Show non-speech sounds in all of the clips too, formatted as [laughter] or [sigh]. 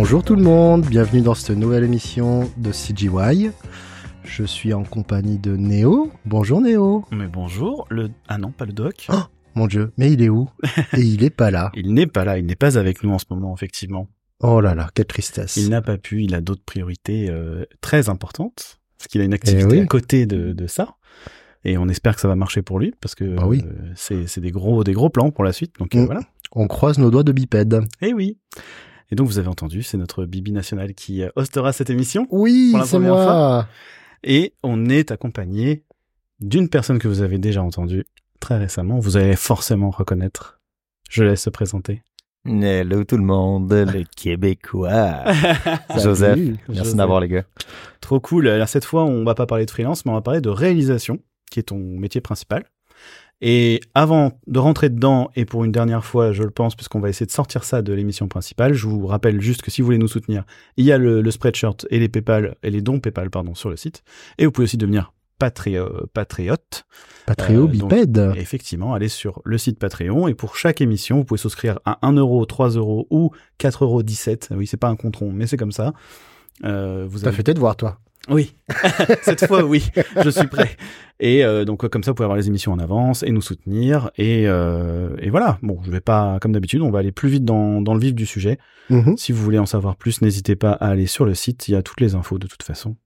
Bonjour tout le monde, bienvenue dans cette nouvelle émission de CGY. Je suis en compagnie de Néo. Bonjour Néo. Mais bonjour, le... Ah non, pas le doc. Oh, mon dieu, mais il est où? Et il est pas là. [laughs] Il n'est pas là, il n'est pas avec nous en ce moment, effectivement. Oh là là, quelle tristesse. Il n'a pas pu, il a d'autres priorités euh, très importantes, parce qu'il a une activité oui. à côté de, de ça. Et on espère que ça va marcher pour lui, parce que Bah oui. euh, c'est des gros, des gros plans pour la suite. Donc euh, Mm. voilà. On croise nos doigts de bipède. Et oui. Et donc vous avez entendu, c'est notre Bibi national qui euh, hostera cette émission. Oui, c'est moi. Et on est accompagné d'une personne que vous avez déjà entendue très récemment. Vous allez forcément reconnaître. Je laisse se présenter. Hello tout le monde, le [laughs] Québécois. [laughs] Joseph, Salut. merci d'avoir les gars. Trop cool. Alors cette fois, on va pas parler de freelance, mais on va parler de réalisation, qui est ton métier principal. Et avant de rentrer dedans, et pour une dernière fois, je le pense, puisqu'on va essayer de sortir ça de l'émission principale, je vous rappelle juste que si vous voulez nous soutenir, il y a le, le spreadshirt et les PayPal et les dons PayPal pardon sur le site, et vous pouvez aussi devenir patrio- patriote. Patrio Euh, bipède. Effectivement, allez sur le site Patreon et pour chaque émission, vous pouvez souscrire à 1 euro, 3 euros ou 4,17 euros. Oui, c'est pas un compte rond, mais c'est comme ça. Euh, vous T'as avez fait tes devoirs, toi. Oui, [laughs] cette fois oui, je suis prêt. Et euh, donc comme ça, vous pouvez avoir les émissions en avance et nous soutenir. Et, euh, et voilà. Bon, je vais pas, comme d'habitude, on va aller plus vite dans, dans le vif du sujet. Mhm. Si vous voulez en savoir plus, n'hésitez pas à aller sur le site. Il y a toutes les infos de toute façon.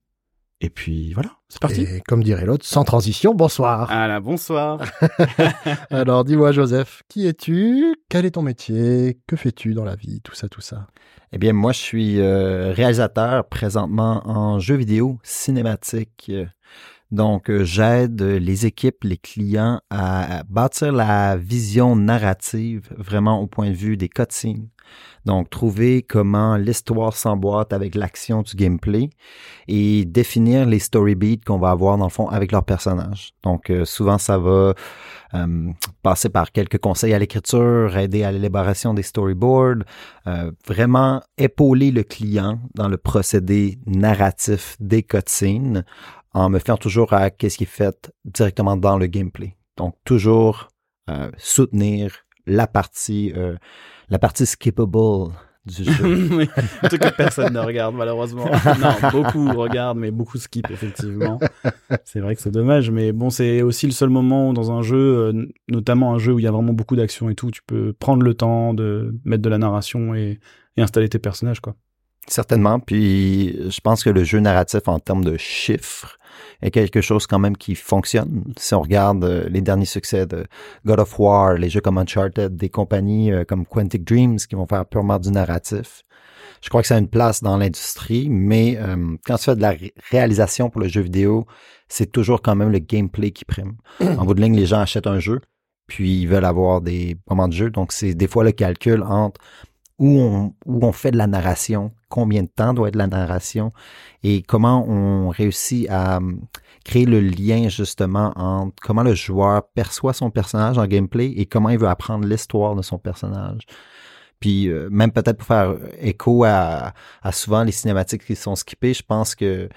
Et puis voilà, c'est parti. Et comme dirait l'autre, sans transition, bonsoir. Ah là, bonsoir. [laughs] Alors dis-moi Joseph, qui es-tu? Quel est ton métier? Que fais-tu dans la vie? Tout ça, tout ça. Eh bien, moi, je suis euh, réalisateur présentement en jeux vidéo cinématique. Donc, euh, j'aide les équipes, les clients à bâtir la vision narrative vraiment au point de vue des cutscenes. Donc, trouver comment l'histoire s'emboîte avec l'action du gameplay et définir les story beats qu'on va avoir dans le fond avec leurs personnages. Donc, euh, souvent, ça va euh, passer par quelques conseils à l'écriture, aider à l'élaboration des storyboards, euh, vraiment épauler le client dans le procédé narratif des cutscenes en me fiant toujours à qu'est-ce qui est fait directement dans le gameplay. Donc, toujours soutenir la partie, euh, la partie skippable du jeu. [laughs] Oui, en tout cas, personne ne regarde, malheureusement. Non, beaucoup regardent, mais beaucoup skip, effectivement. C'est vrai que c'est dommage, mais bon, c'est aussi le seul moment où, dans un jeu, euh, notamment un jeu où il y a vraiment beaucoup d'action et tout, tu peux prendre le temps de mettre de la narration et, et installer tes personnages, quoi. Certainement. Puis, je pense que le jeu narratif en termes de chiffres est quelque chose quand même qui fonctionne. Si on regarde euh, les derniers succès de God of War, les jeux comme Uncharted, des compagnies euh, comme Quantic Dreams qui vont faire purement du narratif. Je crois que ça a une place dans l'industrie, mais euh, quand tu fais de la ré- réalisation pour le jeu vidéo, c'est toujours quand même le gameplay qui prime. [clears throat] en bout de ligne, les gens achètent un jeu, puis ils veulent avoir des moments de jeu. Donc, c'est des fois le calcul entre où on, où on fait de la narration, combien de temps doit être la narration et comment on réussit à hum, créer le lien justement entre comment le joueur perçoit son personnage en gameplay et comment il veut apprendre l'histoire de son personnage. Puis euh, même peut-être pour faire écho à, à souvent les cinématiques qui sont skippées, je pense que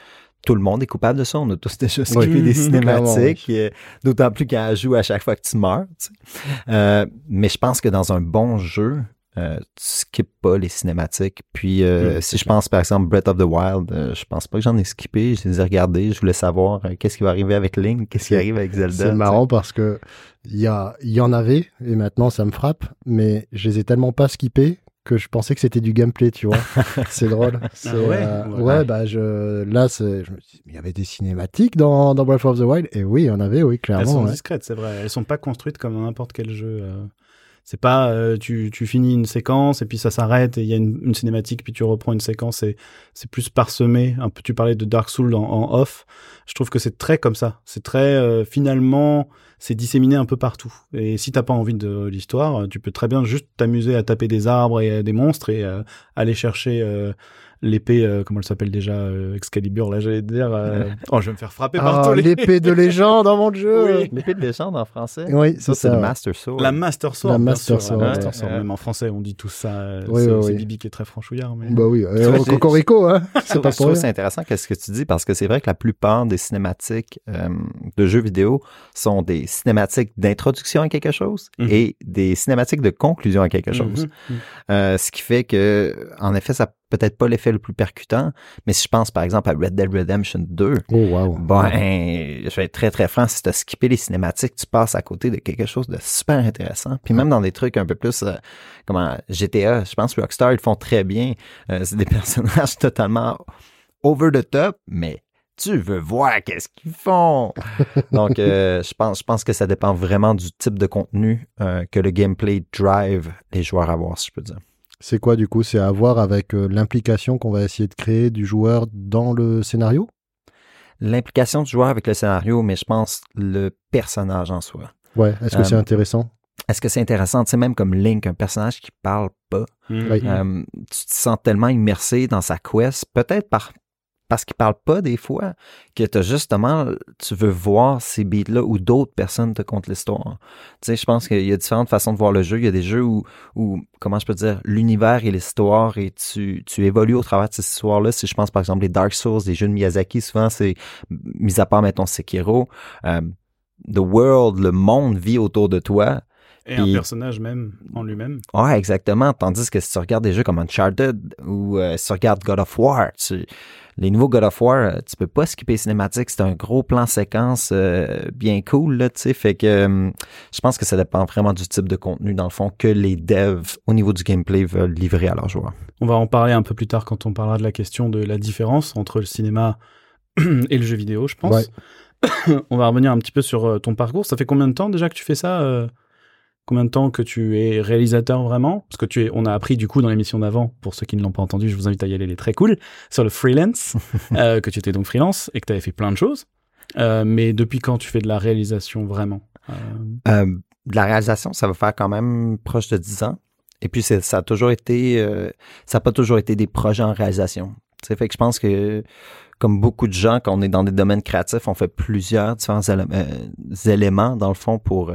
tout le monde est coupable de ça. On a tous déjà skippé [laughs] Oui. des cinématiques, euh, d'autant plus quand elle joue à chaque fois que tu meurs. tu sais. Euh, mais je pense que dans un bon jeu, euh, tu skippes pas les cinématiques. Puis euh, si je pense par exemple Breath of the Wild, euh, je pense pas que j'en ai skippé. Je les ai regardés. Je voulais savoir euh, qu'est-ce qui va arriver avec Link, qu'est-ce qui arrive avec Zelda. C'est marrant parce que il y, a, y en avait, et maintenant ça me frappe, mais je les ai tellement pas skippés que je pensais que c'était du gameplay, tu vois. [laughs] c'est drôle. C'est, ouais? euh, Ouais. ouais, bah je, là, c'est, je me dit, il y avait des cinématiques dans, dans Breath of the Wild, et oui, il y en avait, oui, Elles clairement. sont ouais. discrètes, c'est vrai. Elles sont pas construites comme dans n'importe quel jeu. euh. C'est pas euh, tu, tu finis une séquence et puis ça s'arrête et il y a une, cinématique puis tu reprends une séquence et c'est plus parsemé. Un peu tu parlais de Dark Souls en, en off. Je trouve que c'est très comme ça. C'est très euh, finalement c'est disséminé un peu partout. Et si t'as pas envie de l'histoire, tu peux très bien juste t'amuser à taper des arbres et des monstres et euh, aller chercher euh, l'épée, euh, comment elle s'appelle déjà, euh, Excalibur, là j'allais dire. euh, [laughs] Oh, je vais me faire frapper par Ah, tous les... l'épée de [laughs] légende dans mon jeu. Oui. L'épée de légende en français? Oui, Ça, c'est ça. le. Master Sword. La Master Sword. La Master Sword, la ouais. Master Sword. Ouais. Même en français, on dit tout ça. Oui, c'est oui, c'est. Bibi qui est très franchouillard. Mais... Bah oui, euh, Cocorico, hein. C'est [laughs] Je pas trouve pour que c'est intéressant qu'est-ce que tu dis parce que c'est vrai que la plupart des cinématiques euh, de jeux vidéo sont des cinématiques d'introduction à quelque chose Mhm. et des cinématiques de conclusion à quelque chose. Mhm. Euh, ce qui fait que, en effet, ça peut-être pas l'effet le plus percutant, mais si je pense par exemple à Red Dead Redemption 2, Oh, wow. ben, je vais être très très franc, si tu as skippé les cinématiques, tu passes à côté de quelque chose de super intéressant. Puis même dans des trucs un peu plus, euh, comment, GTA, je pense que Rockstar, ils font très bien. Euh, c'est des [laughs] personnages totalement over the top, mais tu veux voir qu'est-ce qu'ils font? [laughs] Donc, euh, je pense, je pense que ça dépend vraiment du type de contenu euh, que le gameplay drive les joueurs à voir, si je peux dire. C'est quoi du coup? C'est à voir avec euh, l'implication qu'on va essayer de créer du joueur dans le scénario? L'implication du joueur avec le scénario, mais je pense le personnage en soi. Ouais, est-ce que c'est intéressant? Est-ce que c'est intéressant, tu sais, même comme Link, un personnage qui parle pas, euh, tu te sens tellement immersé dans sa quest, peut-être par parce qu'il parle pas des fois, que tu justement, tu veux voir ces beats-là où d'autres personnes te content l'histoire. Tu sais, je pense qu'il y a différentes façons de voir le jeu. Il y a des jeux où, où comment je peux dire, l'univers et l'histoire et tu, tu évolues au travers de ces histoires-là. Si je pense par exemple les Dark Souls, les jeux de Miyazaki, souvent c'est, mis à part, mettons, Sekiro, euh, the world, le monde vit autour de toi. Et un personnage même en lui-même. Ouais, exactement. Tandis que si tu regardes des jeux comme Uncharted ou euh, si tu regardes God of War, tu- les nouveaux God of War, euh, tu peux pas skipper les cinématiques. C'est un gros plan séquence euh, bien cool, là, tu sais. Fait que euh, je pense que ça dépend vraiment du type de contenu, dans le fond, que les devs, au niveau du gameplay, veulent livrer à leurs joueurs. On va en parler un peu plus tard quand on parlera de la question de la différence entre le cinéma [clears throat] et le jeu vidéo, je pense. Ouais. [coughs] on va revenir un petit peu sur ton parcours. Ça fait combien de temps déjà que tu fais ça Combien de temps que tu es réalisateur vraiment? Parce que tu es, on a appris du coup dans l'émission d'avant, pour ceux qui ne l'ont pas entendu, je vous invite à y aller, elle est très cool, sur le freelance, [laughs] euh, que tu étais donc freelance et que tu avais fait plein de choses. Euh, mais depuis quand tu fais de la réalisation vraiment? Euh, de la réalisation, ça va faire quand même proche de 10 ans. Et puis, ça a toujours été, ça n'a pas toujours été des projets en réalisation. Sais, fait que je pense que, comme beaucoup de gens, quand on est dans des domaines créatifs, on fait plusieurs différents élé- éléments, dans le fond, pour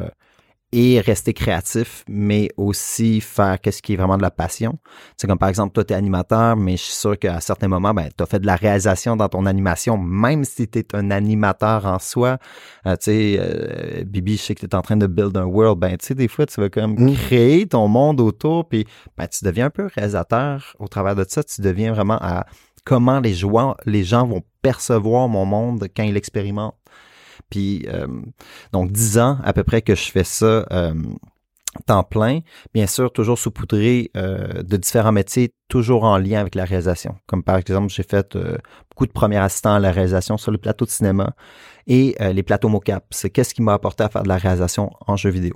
et rester créatif, mais aussi faire qu'est-ce qui est vraiment de la passion. C'est comme par exemple, toi, tu es animateur, mais je suis sûr qu'à certains moments, ben, tu as fait de la réalisation dans ton animation, même si tu es un animateur en soi. Euh, tu sais, euh, Bibi, je sais que tu es en train de build un world. Ben, tu sais, des fois, tu vas comme Mm. créer ton monde autour, puis ben, tu deviens un peu réalisateur au travers de ça. Tu deviens vraiment à comment les, joueurs, les gens vont percevoir mon monde quand ils l'expérimentent. Puis, euh, donc, dix ans à peu près que je fais ça euh, temps plein. Bien sûr, toujours saupoudré euh, de différents métiers, toujours en lien avec la réalisation. Comme par exemple, j'ai fait beaucoup de premiers assistants à la réalisation sur le plateau de cinéma et les plateaux mocap. C'est qu'est-ce qui m'a apporté à faire de la réalisation en jeu vidéo?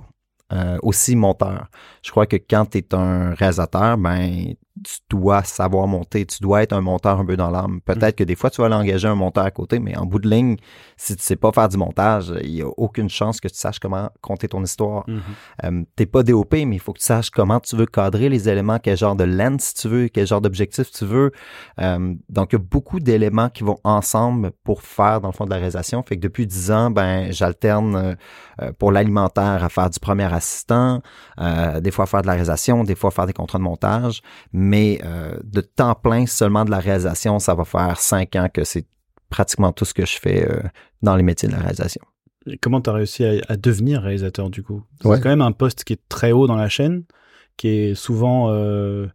Aussi monteur. Je crois que quand tu es un réalisateur, ben tu dois savoir monter, tu dois être un monteur un peu dans l'âme. Peut-être que des fois tu vas l'engager un monteur à côté, mais en bout de ligne, si tu sais pas faire du montage, il y a aucune chance que tu saches comment compter ton histoire. mhm. Euh, t'es pas DOP, mais il faut que tu saches comment tu veux cadrer les éléments, quel genre de lens tu veux, quel genre d'objectif tu veux. Euh, donc, il y a beaucoup d'éléments qui vont ensemble pour faire, dans le fond, de la réalisation. Fait que depuis 10 ans, ben, j'alterne euh, pour l'alimentaire à faire du premier assistant, des fois à faire de la réalisation, des fois à faire des contrats de montage. Mais euh, de temps plein, seulement de la réalisation, ça va faire 5 ans que c'est pratiquement tout ce que je fais euh, dans les métiers de la réalisation. Et comment tu as réussi à, à devenir réalisateur du coup? C'est Ouais. quand même un poste qui est très haut dans la chaîne, qui est souvent euh,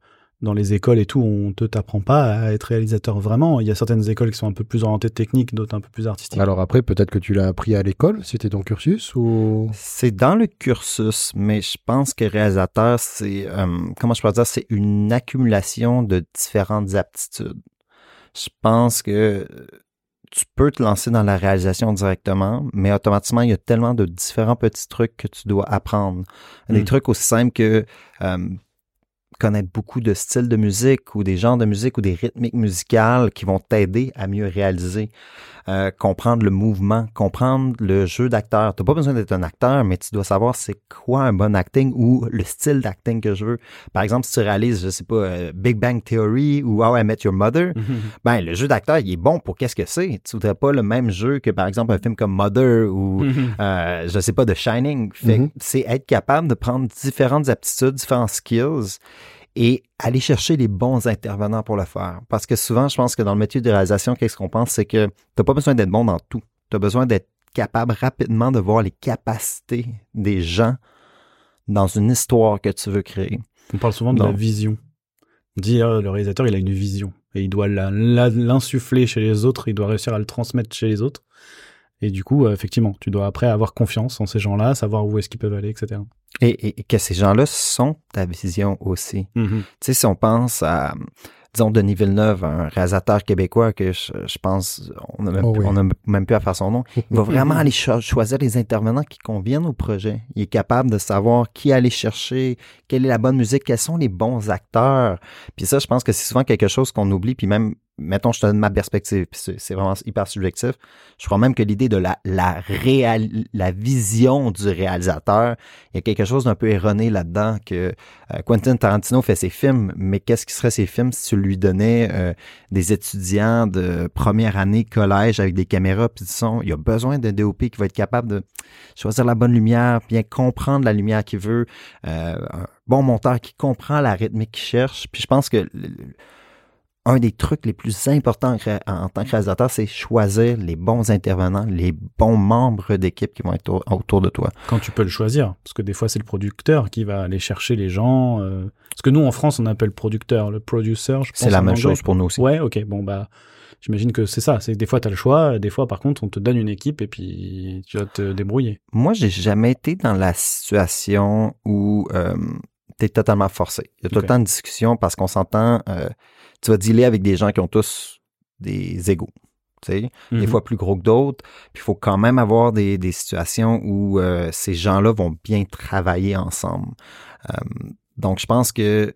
dans les écoles et tout, on te t'apprend pas à être réalisateur vraiment. Il y a certaines écoles qui sont un peu plus orientées technique, d'autres un peu plus artistiques. Alors après, peut-être que tu l'as appris à l'école, c'était ton cursus ou? C'est dans le cursus, mais je pense que réalisateur, c'est, euh, comment je peux dire, c'est une accumulation de différentes aptitudes. Je pense que tu peux te lancer dans la réalisation directement, mais automatiquement, il y a tellement de différents petits trucs que tu dois apprendre. Des Mm. trucs aussi simples que euh, connaître beaucoup de styles de musique ou des genres de musique ou des rythmiques musicales qui vont t'aider à mieux réaliser. Euh, comprendre le mouvement, comprendre le jeu d'acteur. T'as pas besoin d'être un acteur, mais tu dois savoir c'est quoi un bon acting ou le style d'acting que je veux. Par exemple, si tu réalises, je sais pas, euh, Big Bang Theory ou How I Met Your Mother, [laughs] ben le jeu d'acteur, il est bon pour qu'est-ce que c'est. Tu voudrais pas le même jeu que par exemple un film comme Mother ou [laughs] euh, je sais pas de Shining. Fait Mhm. c'est être capable de prendre différentes aptitudes, différents skills et aller chercher les bons intervenants pour le faire. Parce que souvent, je pense que dans le métier de réalisation, qu'est-ce qu'on pense, c'est que t'as pas besoin d'être bon dans tout. Tu as besoin d'être capable rapidement de voir les capacités des gens dans une histoire que tu veux créer. On parle souvent de la vision. On dit euh, le réalisateur, il a une vision et il doit l'insuffler chez les autres, il doit réussir à le transmettre chez les autres. Et du coup, euh, effectivement, tu dois après avoir confiance en ces gens-là, savoir où est-ce qu'ils peuvent aller, etc. Et, et- et que ces gens-là sont ta vision aussi. Mhm. Tu sais, si on pense à, disons, Denis Villeneuve, un réalisateur québécois que je, je pense, on n'a même, Oh oui. même plus à faire son nom, il va [laughs] vraiment aller cho- choisir les intervenants qui conviennent au projet. Il est capable de savoir qui aller chercher, quelle est la bonne musique, quels sont les bons acteurs. Puis ça, je pense que c'est souvent quelque chose qu'on oublie, puis même, mettons, je te donne ma perspective, c'est vraiment hyper subjectif. Je crois même que l'idée de la, la, réal, la vision du réalisateur, il y a quelque chose d'un peu erroné là-dedans que euh, Quentin Tarantino fait ses films, mais qu'est-ce qui serait ses films si tu lui donnais euh, des étudiants de première année collège avec des caméras puis du son? Il y a besoin d'un DOP qui va être capable de choisir la bonne lumière, bien comprendre la lumière qu'il veut, euh, un bon monteur qui comprend la rythmique qu'il cherche. Puis je pense que un des trucs les plus importants en, tant que réalisateur, c'est choisir les bons intervenants, les bons membres d'équipe qui vont être au- autour de toi. Quand tu peux le choisir, parce que des fois c'est le producteur qui va aller chercher les gens. euh, Parce que nous en France on appelle producteur, le producer. je C'est la même anglais. chose pour nous aussi. Ouais, ok, bon bah. J'imagine que c'est ça. C'est que des fois, tu as le choix. Des fois, par contre, on te donne une équipe et puis tu vas te débrouiller. Moi, j'ai jamais été dans la situation où euh, tu es totalement forcé. Il y a tout Ok. le temps de discussion parce qu'on s'entend, euh, tu vas dealer avec des gens qui ont tous des égaux. Des Mhm. fois plus gros que d'autres. Puis il faut quand même avoir des, des situations où euh, ces gens-là vont bien travailler ensemble. Euh, donc, je pense que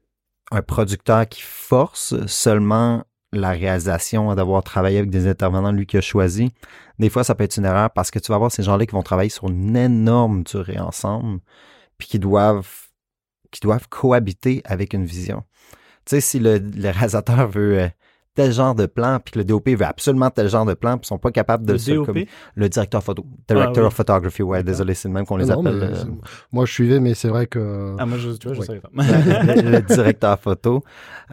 un producteur qui force seulement la réalisation d'avoir travaillé avec des intervenants, lui qui a choisi, des fois, ça peut être une erreur parce que tu vas avoir ces gens-là qui vont travailler sur une énorme durée ensemble, puis qui doivent, qui doivent cohabiter avec une vision. Tu sais, si le, le réalisateur veut euh, tel genre de plan, puis que le DOP veut absolument tel genre de plan, puis ils sont pas capables de Le se le directeur photo, director Ah, oui. of photography, ouais, désolé, c'est le même qu'on les Non, mais appelle. euh, Moi, je suivais, mais c'est vrai que. Ah, moi, je, tu vois, je savais pas. le, [laughs] le directeur photo,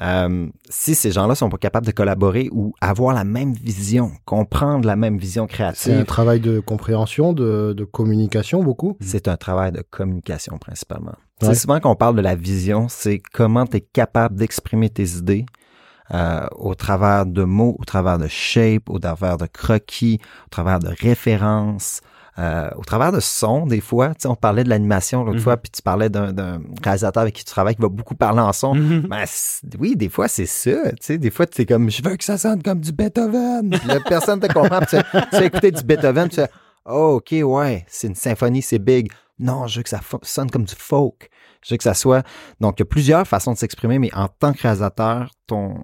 euh, si ces gens-là sont pas capables de collaborer ou avoir la même vision, comprendre la même vision c'est un créative, travail de compréhension, de, de communication, beaucoup? c'est un travail de communication principalement. Ouais. C'est souvent qu'on parle de la vision, c'est comment tu es capable d'exprimer tes idées euh, au travers de mots, au travers de shape, au travers de croquis, au travers de références, euh, au travers de son, des fois. Tu sais, on parlait de l'animation l'autre Mhm. fois, puis tu parlais d'un réalisateur avec qui tu travailles qui va beaucoup parler en son. Mhm. Ben, oui, des fois, c'est ça. Tu sais, des fois, tu es comme, je veux que ça sonne comme du Beethoven. Puis là, personne te comprend. Puis tu, tu vas écouter du Beethoven, tu fais, oh, OK, ouais, c'est une symphonie, c'est big. Non, je veux que ça sonne comme du folk. Je veux que ça soit. Donc, il y a plusieurs façons de s'exprimer, mais en tant que réalisateur, ton,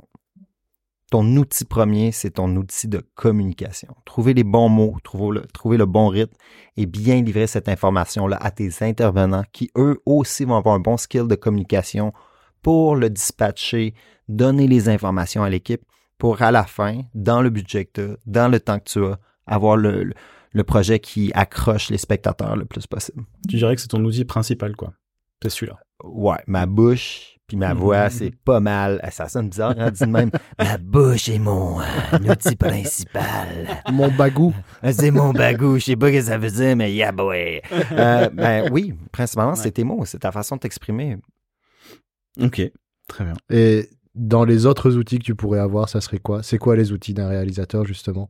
outil premier, c'est ton outil de communication. Trouver les bons mots, trouver le, bon rythme et bien livrer cette information-là à tes intervenants qui, eux aussi, vont avoir un bon skill de communication pour le dispatcher, donner les informations à l'équipe pour à la fin, dans le budget que tu as, dans le temps que tu as, avoir le- le projet qui accroche les spectateurs le plus possible. Tu dirais que c'est ton outil principal, quoi. C'est celui-là. Ouais, ma bouche puis ma voix, c'est pas mal. Ah, Ça sonne bizarre, hein, dit de même. [laughs] Ma bouche est mon euh, outil principal. Mon bagou. Ah, C'est mon bagou, je sais pas ce que ça veut dire, mais yeah boy. Euh, ben oui, principalement, c'est tes mots, c'est ta façon de t'exprimer. Ok, très bien. Et dans les autres outils que tu pourrais avoir, ça serait quoi? C'est quoi les outils d'un réalisateur, justement?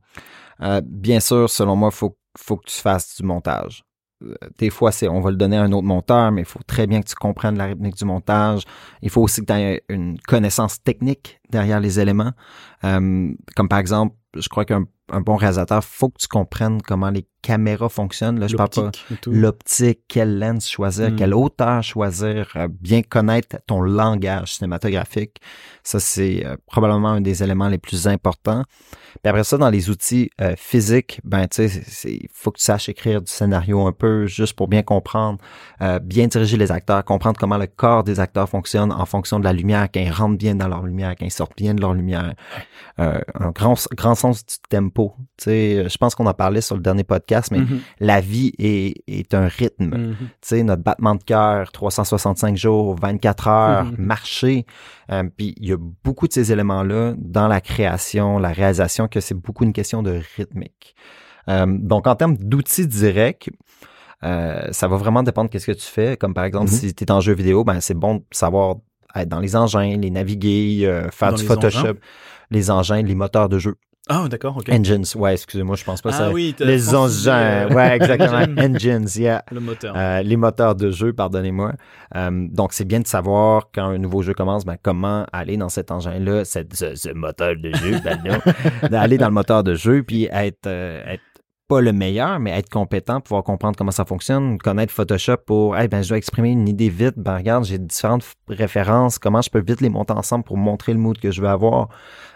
Euh, bien sûr, selon moi, il faut, faut que tu fasses du montage. Euh, Des fois, c'est on va le donner à un autre monteur, mais il faut très bien que tu comprennes la rythmique du montage. Il faut aussi que tu aies une connaissance technique derrière les éléments. Euh, comme par exemple, je crois qu'un un bon réalisateur, faut que tu comprennes comment les caméras fonctionnent. Là, je parle pas L'optique quelle lens choisir, Mm. quelle hauteur choisir, euh, bien connaître ton langage cinématographique. Ça, c'est euh, probablement un des éléments les plus importants. Puis après ça, dans les outils euh, physiques, ben, tu sais, il faut que tu saches écrire du scénario un peu, juste pour bien comprendre, bien diriger les acteurs, comprendre comment le corps des acteurs fonctionne en fonction de la lumière, qu'ils rentrent bien dans leur lumière, qu'ils sortent bien de leur lumière. Un grand, grand sens du tempo. Tu sais, je pense qu'on en parlait sur le dernier podcast, mais Mhm. la vie est, est un rythme. Mhm. Tu sais, notre battement de cœur, 365 jours, 24 heures, Mhm. marcher. Euh, Puis il y a beaucoup de ces éléments-là dans la création, la réalisation, que c'est beaucoup une question de rythmique. Euh, donc, en termes d'outils directs, euh, ça va vraiment dépendre de ce que tu fais. Comme par exemple, Mhm. si tu es en jeu vidéo, ben c'est bon de savoir être dans les engins, les naviguer, faire Dans du les Photoshop, engins? les engins, les moteurs de jeu. Ah, d'accord, ok. Engines, ouais, excusez-moi, je pense pas Ah ça. oui, t'as les engins, euh, ouais, exactement. [laughs] engine. Engines, yeah. Le moteur. Euh, les moteurs de jeu, pardonnez-moi. Euh, donc, c'est bien de savoir quand un nouveau jeu commence, ben, comment aller dans cet engin-là, ce, ce moteur de jeu, [laughs] pardon, d'aller dans le moteur de jeu, puis être, euh, être pas le meilleur, mais être compétent, pouvoir comprendre comment ça fonctionne, connaître Photoshop pour, hey, ben, je dois exprimer une idée vite, ben, regarde, j'ai différentes références, comment je peux vite les monter ensemble pour montrer le mood que je veux avoir,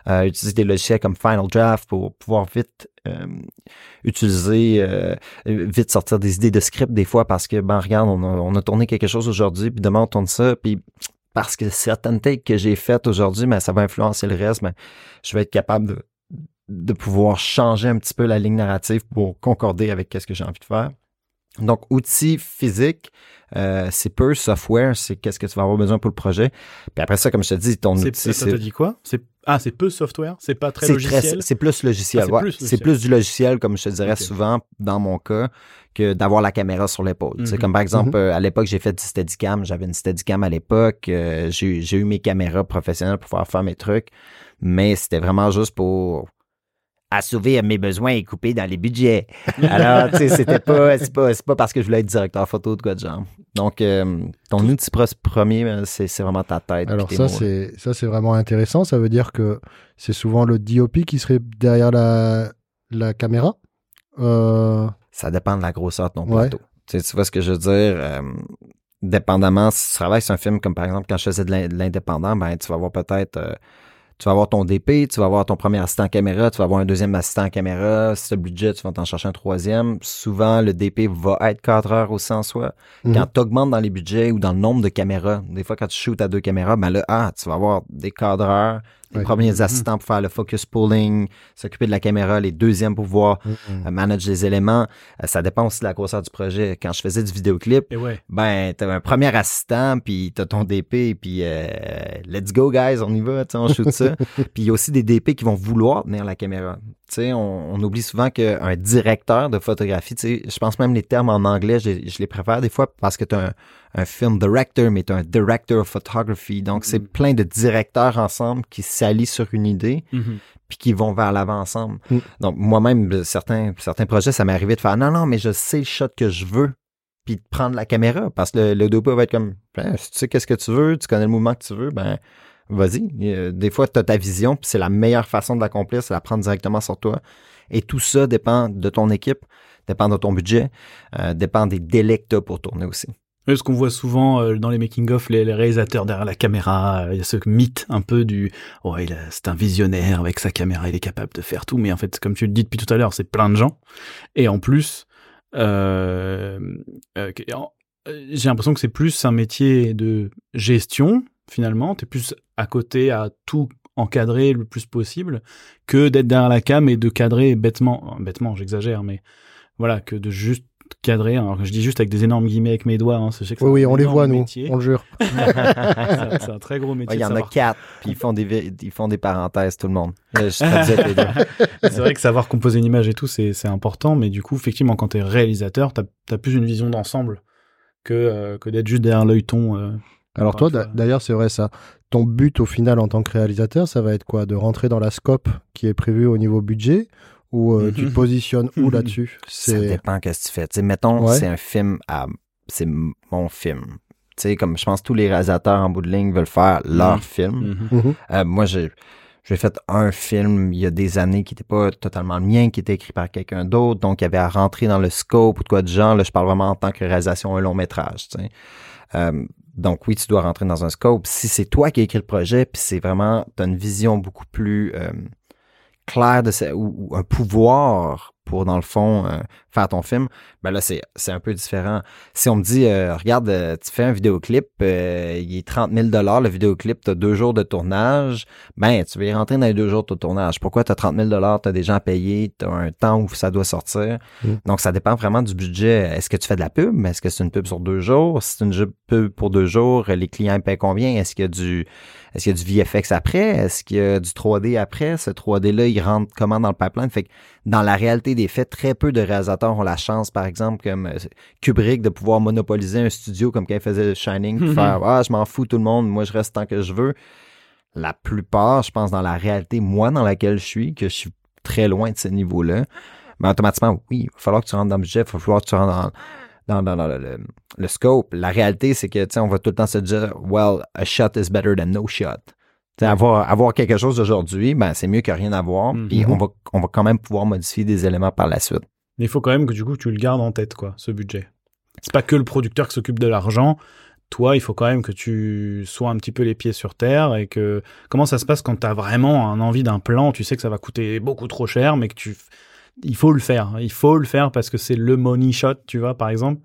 Euh, utiliser des logiciels comme Final Draft pour pouvoir vite euh, utiliser, euh, vite sortir des idées de script des fois parce que, ben, regarde, on a, on a tourné quelque chose aujourd'hui, puis demain on tourne ça, puis parce que certaines takes que j'ai faites aujourd'hui, ben, ça va influencer le reste, ben, je vais être capable de, de pouvoir changer un petit peu la ligne narrative pour concorder avec ce que j'ai envie de faire. Donc, outils physiques, euh, c'est peu software, c'est qu'est-ce que tu vas avoir besoin pour le projet. Puis après ça, comme je te dis, ton C'est- outil, ça t'a dit quoi? C'est Ah, c'est peu software? C'est pas très c'est logiciel? c'est plus logiciel. Ah, c'est ouais. plus C'est plus du logiciel, comme je te dirais souvent, dans mon cas, que d'avoir la caméra sur l'épaule. C'est Mhm. comme par exemple, Mhm. euh, à l'époque, j'ai fait du Steadicam. J'avais une Steadicam à l'époque. euh, j'ai eu- j'ai eu mes caméras professionnelles pour pouvoir faire mes trucs. Mais c'était vraiment juste pour assouvir mes besoins et couper dans les budgets. Alors, tu sais, c'était pas, c'est pas, pas parce que je voulais être directeur photo de quoi de genre. Donc, euh, ton outil premier, euh, c'est vraiment ta tête. Alors ça, c'est ça, c'est vraiment intéressant. Ça veut dire que c'est souvent le DOP qui serait derrière la, la caméra. Euh, Ça dépend de la grosseur de ton Ouais. plateau. Tu, sais, tu vois ce que je veux dire? euh, dépendamment, si tu travailles sur un film comme par exemple quand je faisais de l'in- de l'indépendant, ben tu vas avoir peut-être tu vas avoir ton DP, tu vas avoir ton premier assistant caméra, tu vas avoir un deuxième assistant caméra. Si tu as le budget, tu vas t'en chercher un troisième. Souvent, le DP va être cadreur aussi en soi. Mhm. Quand tu augmentes dans les budgets ou dans le nombre de caméras, des fois quand tu shootes à deux caméras, ben là, ah, tu vas avoir des cadreurs, Ouais. premiers Mhm. assistants pour faire le focus pulling, s'occuper de la caméra, les deuxièmes pour pouvoir mhm. euh, manage les éléments. Euh, ça dépend aussi de la grosseur du projet. Quand je faisais du vidéoclip, Et ouais. ben, t'as un premier assistant, puis t'as ton DP, puis euh, let's go, guys, on y va, tu sais, on shoot ça. [laughs] puis il y a aussi des DP qui vont vouloir tenir la caméra. Tu sais, on, on oublie souvent qu'un directeur de photographie, tu sais, je pense même les termes en anglais, je, je les préfère des fois parce que t'as un, un film director, mais un director of photography. Donc, c'est Mhm. plein de directeurs ensemble qui s'allient sur une idée Mhm. puis qui vont vers l'avant ensemble. Mm. Donc, moi-même, euh, certains, certains projets, ça m'est arrivé de faire non, non, mais je sais le shot que je veux, puis de prendre la caméra, parce que le, le DOP va être comme, Ben, si tu sais qu'est-ce que tu veux, tu connais le mouvement que tu veux, ben, vas-y. Euh, Des fois, tu as ta vision, puis c'est la meilleure façon de l'accomplir, c'est de la prendre directement sur toi. Et tout ça dépend de ton équipe, dépend de ton budget, euh, dépend des délais que tu as pour tourner aussi. Ce qu'on voit souvent euh, dans les making-of, les, réalisateurs derrière la caméra, euh, il y a ce mythe un peu du « Ouais, il a- c'est un visionnaire avec sa caméra, il est capable de faire tout ». Mais en fait, comme tu le dis depuis tout à l'heure, c'est plein de gens. Et en plus, euh, j'ai l'impression que c'est plus un métier de gestion, finalement. Tu es plus à côté à tout encadrer le plus possible que d'être derrière la cam et de cadrer bêtement. Bêtement, j'exagère, mais voilà, que de juste cadrer. Alors, je dis juste avec des énormes guillemets avec mes doigts. Hein, je sais que c'est Oui, oui, on les voit, nous. métier. On le jure. [laughs] C'est un- très gros métier. Ouais, Il y en a quatre, puis ils font des, ils font des parenthèses, tout le monde. [laughs] C'est vrai que savoir composer une image et tout, c'est c'est important, mais du coup, effectivement, quand tu es réalisateur, tu as, plus une vision d'ensemble que, euh, que d'être juste derrière l'œilleton. euh. Alors toi, d'ailleurs, c'est vrai ça. Ton but au final en tant que réalisateur, ça va être quoi? De rentrer dans la scope qui est prévue au niveau budget? Ou euh, tu te Mhm. positionnes où Mhm. là-dessus? Ça dépend qu'est-ce que tu fais. Tu sais, mettons, Ouais. c'est un film à, c'est mon film. Tu sais, comme je pense que tous les réalisateurs en bout de ligne veulent faire leur Mhm. film. Mhm. Mhm. Euh, moi, j'ai, j'ai fait un film il y a des années qui n'était pas totalement le mien, qui était écrit par quelqu'un d'autre, donc il y avait à rentrer dans le scope ou de quoi de genre. Là, je parle vraiment en tant que réalisation, un long métrage. Tu sais. Euh, donc oui, tu dois rentrer dans un scope. Si c'est toi qui as écrit le projet, puis c'est vraiment, tu as une vision beaucoup plus claire de ou, ou un pouvoir pour, dans le fond, euh, faire ton film, ben là, c'est, c'est un peu différent. Si on me dit, euh, regarde, euh, tu fais un vidéoclip, euh, il est 30 000 le vidéoclip, tu as deux jours de tournage, ben, tu vas y rentrer dans les deux jours de tournage. Pourquoi tu as 30 000 tu as des gens à payer, tu as un temps où ça doit sortir? Mm. Donc, ça dépend vraiment du budget. Est-ce que tu fais de la pub? Est-ce que c'est une pub sur deux jours? Si c'est une pub pour deux jours, les clients paient combien? Est-ce qu'il y a du, Est-ce qu'il y a du VFX après? Est-ce qu'il y a du 3D après? Ce 3D-là, il rentre comment dans le pipeline? Fait que dans la réalité des faits, très peu de réalisateurs ont la chance, par exemple, comme euh, Kubrick, de pouvoir monopoliser un studio comme quand il faisait Shining, puis [laughs] faire Ah, je m'en fous tout le monde, moi je reste tant que je veux. La plupart, je pense, dans la réalité, moi, dans laquelle je suis, que je suis très loin de ce niveau-là, mais automatiquement, oui, il va falloir que tu rentres dans le budget, il va falloir que tu rentres dans, dans, dans, le, le, scope. La réalité, c'est que, tu sais, on va tout le temps se dire, well, a shot is better than no shot. avoir, avoir quelque chose aujourd'hui, ben, c'est mieux que rien avoir. Mhm. Puis on va, on va quand même pouvoir modifier des éléments par la suite. Mais il faut quand même que du coup, tu le gardes en tête, quoi, ce budget. C'est pas que le producteur qui s'occupe de l'argent. Toi, il faut quand même que tu sois un petit peu les pieds sur terre et que comment ça se passe quand tu as vraiment un envie d'un plan, tu sais que ça va coûter beaucoup trop cher, mais que tu il faut le faire. Il faut le faire parce que c'est le money shot, tu vois, par exemple.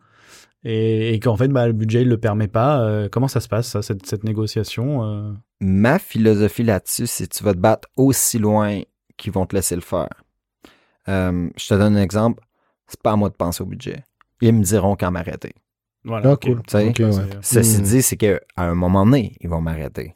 Et, et qu'en fait, bah, le budget ne le permet pas. Euh, comment ça se passe, ça, cette, cette négociation euh? Ma philosophie là-dessus, c'est que tu vas te battre aussi loin qu'ils vont te laisser le faire. Euh, je te donne un exemple. C'est pas à moi de penser au budget. Ils me diront quand m'arrêter. Voilà. Ah, cool. Ouais. Ceci Mhm. dit, c'est qu'à un moment donné, ils vont m'arrêter.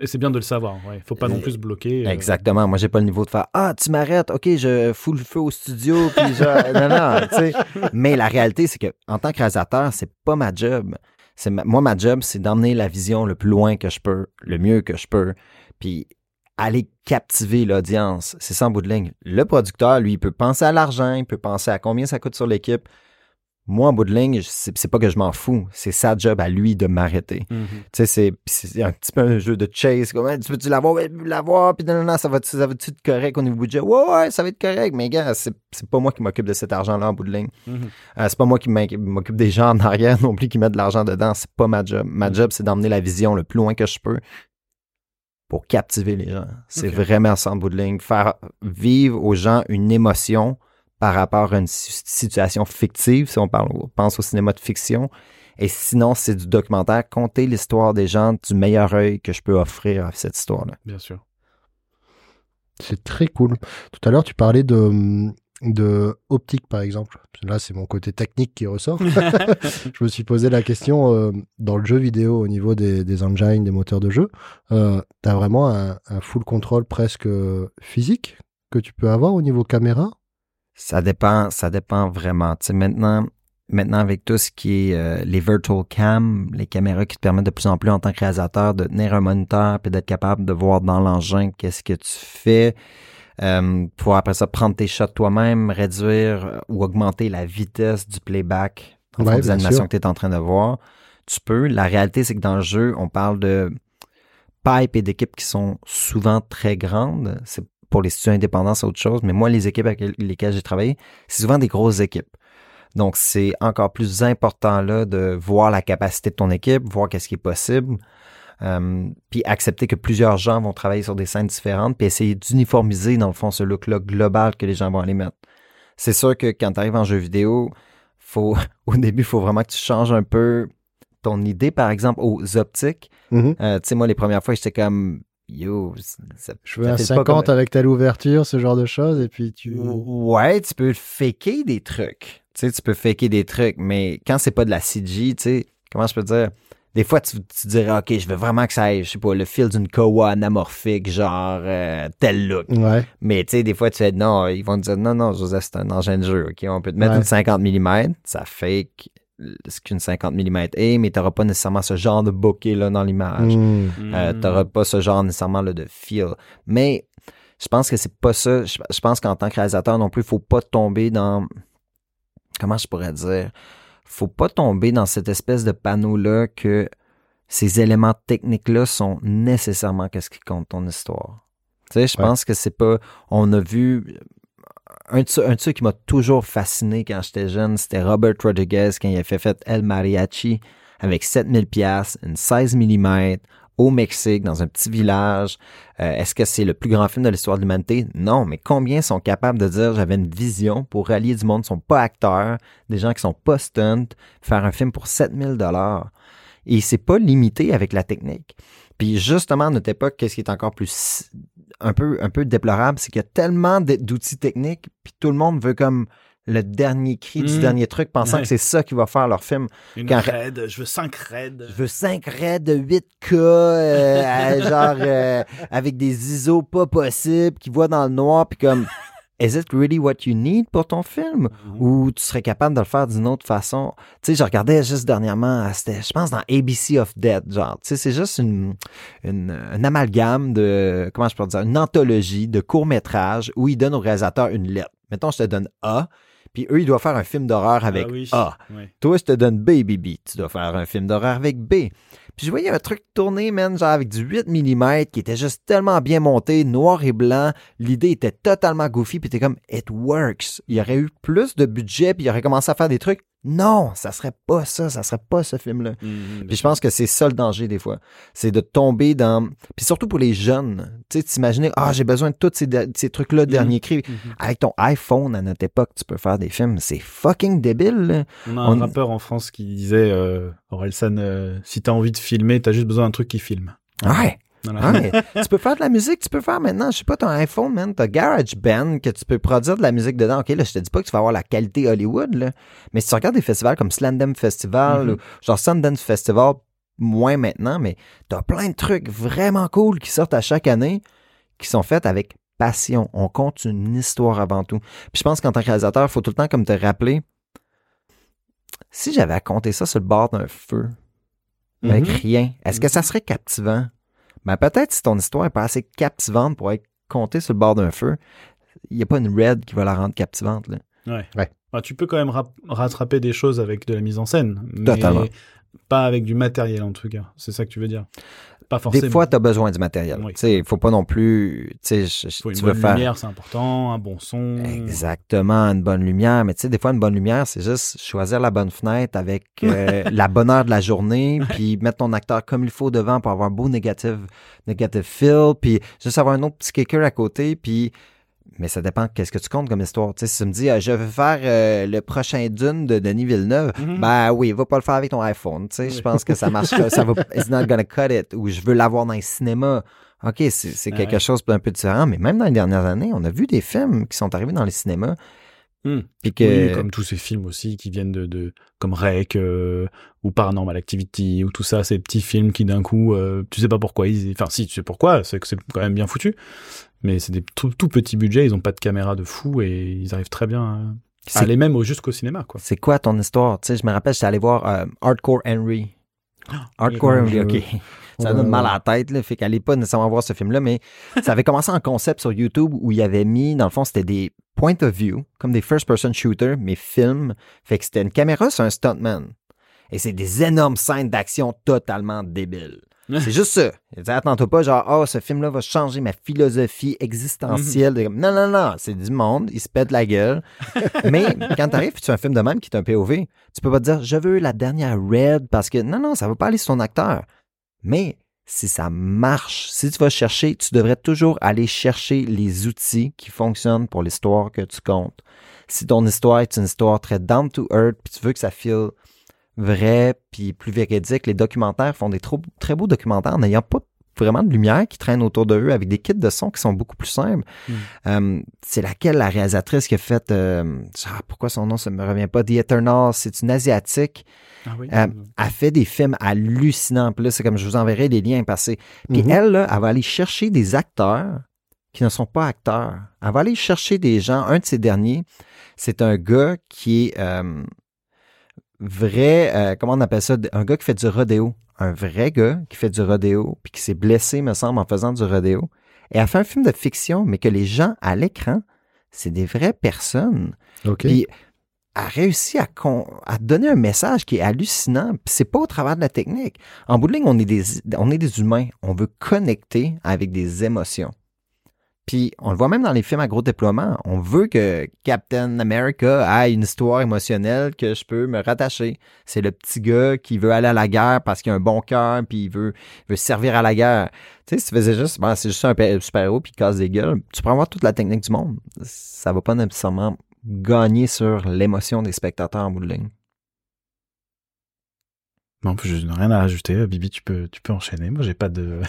Et c'est bien de le savoir. Ouais. Faut pas non plus se bloquer. euh. Exactement. Moi, j'ai pas le niveau de faire Ah, tu m'arrêtes, ok, je fous le feu au studio, puis je. [laughs] non, non, tu sais. Mais la réalité, c'est que en tant que réalisateur, c'est pas ma job. C'est ma- Moi, ma job, c'est d'emmener la vision le plus loin que je peux, le mieux que je peux, puis aller captiver l'audience. C'est en bout de ligne. Le producteur, lui, il peut penser à l'argent, il peut penser à combien ça coûte sur l'équipe. Moi, en bout de ligne, c'est pas que je m'en fous. C'est sa job à lui de m'arrêter. Mhm. Tu sais, c'est, un petit peu un jeu de chase. Comme, Hey, tu veux-tu l'avoir? Ouais, l'avoir. Puis non, non, non, ça va, ça va-tu être correct au niveau budget? Ouais, ouais, ça va être correct. Mais gars, c'est, pas moi qui m'occupe de cet argent-là en bout de ligne. Mhm. Euh, c'est pas moi qui m'occupe des gens en arrière [laughs] non plus qui mettent de l'argent dedans. C'est pas ma job. Ma job, c'est d'emmener la vision le plus loin que je peux pour captiver les gens. C'est vraiment ça en bout de ligne. Faire vivre aux gens une émotion par rapport à une si- situation fictive, si on parle, on pense au cinéma de fiction. Et sinon, c'est du documentaire, conter l'histoire des gens du meilleur œil que je peux offrir à cette histoire-là. Bien sûr. C'est très cool. Tout à l'heure, tu parlais de, de optique, par exemple. Là, c'est mon côté technique qui ressort. [laughs] [laughs] je me suis posé la question euh, dans le jeu vidéo au niveau des, des engines, des moteurs de jeu. Euh, tu as vraiment un, un full control presque euh, physique que tu peux avoir au niveau caméra? Ça dépend, ça dépend vraiment. Tu sais, maintenant, maintenant avec tout ce qui est euh, les virtual cam, les caméras qui te permettent de plus en plus en tant que réalisateur de tenir un moniteur puis d'être capable de voir dans l'engin qu'est-ce que tu fais. Euh, pour après ça prendre tes shots toi-même, réduire euh, ou augmenter la vitesse du playback en Ouais, des animations sûr. que tu es en train de voir. Tu peux. La réalité, c'est que dans le jeu, on parle de pipes et d'équipes qui sont souvent très grandes. C'est pour les studios indépendants, c'est autre chose. Mais moi, les équipes avec lesquelles j'ai travaillé, c'est souvent des grosses équipes. Donc, c'est encore plus important là de voir la capacité de ton équipe, voir qu'est-ce qui est possible, euh, puis accepter que plusieurs gens vont travailler sur des scènes différentes, puis essayer d'uniformiser dans le fond ce look-là global que les gens vont aller mettre. C'est sûr que quand tu arrives en jeu vidéo, faut [laughs] au début, il faut vraiment que tu changes un peu ton idée, par exemple, aux optiques. Mhm. Euh, tu sais, moi, les premières fois, j'étais comme Yo, ça, Je veux ça un fait 50 pas comme- avec telle ouverture, ce genre de choses, et puis tu... Ouais, tu peux faker des trucs. Tu sais, tu peux faker des trucs, mais quand c'est pas de la CG, tu sais, comment je peux dire? Des fois, tu, tu dirais, OK, je veux vraiment que ça aille, je sais pas, le fil d'une koa anamorphique, genre euh, tel look. Ouais, Mais tu sais, des fois, tu fais, non, ils vont te dire, non, non, Joseph, c'est un engin de jeu, OK? On peut te mettre Ouais. une 50 mm, ça fake ce qu'une 50 mm est, mais t'auras pas nécessairement ce genre de bokeh là dans l'image. Mhm. Euh, Mhm. T'auras pas ce genre nécessairement là, de feel. Mais je pense que c'est pas ça. Je, je pense qu'en tant que réalisateur non plus, faut pas tomber dans. Comment je pourrais dire? Faut pas tomber dans cette espèce de panneau-là que ces éléments techniques-là sont nécessairement qu'est-ce qui compte ton histoire. Tu sais, je Ouais. pense que c'est pas. On a vu. Un de, ceux- un de ceux qui m'a toujours fasciné quand j'étais jeune, c'était Robert Rodriguez quand il a fait, fait El Mariachi avec 7000 pièces, une 16 mm au Mexique, dans un petit village. Euh, Est-ce que c'est le plus grand film de l'histoire de l'humanité? Non, mais combien sont capables de dire j'avais une vision pour rallier du monde qui sont pas acteurs, des gens qui sont pas stunt, faire un film pour 7000 dollars? Et c'est pas limité avec la technique. Puis justement, à notre époque, qu'est-ce qui est encore plus un peu, un peu déplorable, c'est qu'il y a tellement d'outils techniques, puis tout le monde veut comme le dernier cri du Mhm. dernier truc, pensant Ouais. que c'est ça qui va faire leur film. Une Quand- raid, je veux 5 raids. Je veux 5 raids de 8K, euh, genre euh, avec des ISO pas possibles, qui voient dans le noir, puis comme, is it really what you need pour ton film? Mhm. Ou tu serais capable de le faire d'une autre façon? Tu sais, je regardais juste dernièrement, c'était, je pense, dans ABC of Dead, genre, tu sais, c'est juste une, une, un amalgame de, comment je peux dire, une anthologie de courts-métrages où ils donnent au réalisateur une lettre. Mettons, je te donne A, puis eux, ils doivent faire un film d'horreur avec Ah oui. A. Toi, je te donne B. Tu dois faire un film d'horreur avec B. Puis je voyais un truc tourner, man, genre avec du 8 mm qui était juste tellement bien monté, noir et blanc. L'idée était totalement goofy, puis t'es comme, it works. Il y aurait eu plus de budget, puis il aurait commencé à faire des trucs. Non, ça serait pas ça, ça serait pas ce film-là. Mhm. Puis je pense que c'est ça le danger des fois. C'est de tomber dans... Puis surtout pour les jeunes. Tu sais, t'imaginer, ah, j'ai besoin de tous ces, trucs-là, dernier cri. Mhm. Avec ton iPhone à notre époque, tu peux faire des films. C'est fucking débile. On a un On- rappeur en France qui disait, euh, Orelsan, euh, si t'as envie de filmer, t'as juste besoin d'un truc qui filme. Ouais. Ouais, tu peux faire de la musique, tu peux faire maintenant, je sais pas, ton iPhone, man, t'as GarageBand, que tu peux produire de la musique dedans. OK, là, je te dis pas que tu vas avoir la qualité Hollywood, là. Mais si tu regardes des festivals comme Slandem Festival Mhm. ou genre Sundance Festival, moins maintenant, mais t'as plein de trucs vraiment cool qui sortent à chaque année, qui sont faits avec passion. On compte une histoire avant tout. Puis je pense qu'en tant que réalisateur, il faut tout le temps comme te rappeler, si j'avais à compter ça sur le bord d'un feu, avec Mhm. rien, est-ce que ça serait captivant? Ben peut-être si ton histoire est pas assez captivante pour être comptée sur le bord d'un feu, il n'y a pas une red qui va la rendre captivante. Là. Ouais. Ouais. Bah, tu peux quand même rap- rattraper des choses avec de la mise en scène. Mais Totalement. Pas avec du matériel, en tout cas. C'est ça que tu veux dire. Pas forcément. Des fois, tu as besoin du matériel. Oui. Il faut pas non plus. Je- je- faut une tu veux bonne faire. lumière, c'est important, un bon son. Exactement, une bonne lumière. Mais tu sais, des fois, une bonne lumière, c'est juste choisir la bonne fenêtre avec euh, [laughs] la bonne heure de la journée, puis mettre ton acteur comme il faut devant pour avoir un beau négatif, negative feel, puis juste avoir un autre petit kicker à côté, puis... Mais ça dépend qu'est-ce que tu comptes comme histoire? Tu sais, si tu me dis, euh, je veux faire euh, le prochain Dune de Denis Villeneuve, Mhm. ben oui, va pas le faire avec ton iPhone. Je pense que ça marchera, ça va, it's not gonna cut it. Ou je veux l'avoir dans les cinémas. OK, c'est Ah quelque ouais. chose d'un peu différent, mais même dans les dernières années, on a vu des films qui sont arrivés dans les cinémas. Hmm. Puis que, Oui, comme tous ces films aussi qui viennent de, de comme Rec euh, ou Paranormal Activity ou tout ça, ces petits films qui d'un coup, euh, tu sais pas pourquoi ils, enfin si tu sais pourquoi, c'est que c'est quand même bien foutu, mais c'est des tout, tout petits budgets, ils ont pas de caméra de fou et ils arrivent très bien à, c'est aller même au- jusqu'au cinéma quoi. c'est quoi ton histoire? Tu sais, je me rappelle, j'étais allé voir euh, Hardcore Henry. Hardcore oui, Henry, OK. Ça donne mal à la tête, là, fait qu'allez pas nécessairement voir ce film-là, mais ça avait commencé en concept sur YouTube où il avait mis, dans le fond, c'était des point of view, comme des first-person shooters, mais films. Fait que c'était une caméra sur un stuntman. Et c'est des énormes scènes d'action totalement débiles. [laughs] C'est juste ça. Il dit, Attends-toi pas, genre, oh, ce film-là va changer ma philosophie existentielle. Mhm. Non, non, non, c'est du monde, il se pète la gueule. [laughs] Mais quand t'arrives tu fais un film de même qui est un POV, tu peux pas te dire, je veux la dernière Red parce que non, non, ça va pas aller sur ton acteur. Mais si ça marche, si tu vas chercher, tu devrais toujours aller chercher les outils qui fonctionnent pour l'histoire que tu comptes. Si ton histoire est une histoire très down to earth, puis tu veux que ça feel vrai, puis plus véridique, les documentaires font des trop- très beaux documentaires en n'ayant pas vraiment de lumière qui traîne autour de eux avec des kits de son qui sont beaucoup plus simples. Mm. Euh, c'est laquelle la réalisatrice qui a fait, euh, ah, pourquoi son nom ça me revient pas, The Eternal, c'est une asiatique Ah oui. Euh, elle fait des films hallucinants. Puis là, c'est comme je vous enverrai les liens passés. Puis Mhm. elle, là, elle va aller chercher des acteurs qui ne sont pas acteurs. Elle va aller chercher des gens. Un de ces derniers, c'est un gars qui est euh, vrai, euh, comment on appelle ça? Un gars qui fait du rodéo. Un vrai gars qui fait du rodéo, puis qui s'est blessé, me semble, en faisant du rodéo. Et elle fait un film de fiction, mais que les gens à l'écran, c'est des vraies personnes. Ok. Puis, a réussi à, con- à donner un message qui est hallucinant. Puis c'est pas au travers de la technique. En bout de ligne, on est des, on est des humains. On veut connecter avec des émotions. Puis on le voit même dans les films à gros déploiement. On veut que Captain America ait une histoire émotionnelle que je peux me rattacher. C'est le petit gars qui veut aller à la guerre parce qu'il a un bon cœur puis il veut, veut servir à la guerre. Tu sais, si tu faisais juste, ben, c'est juste un pe- super-héros puis il casse des gueules, tu pourrais avoir toute la technique du monde. Ça va pas nécessairement gagner sur l'émotion des spectateurs en bout de ligne. Non, je n'ai rien à rajouter. Bibi, tu peux, tu peux enchaîner. Moi, j'ai pas de.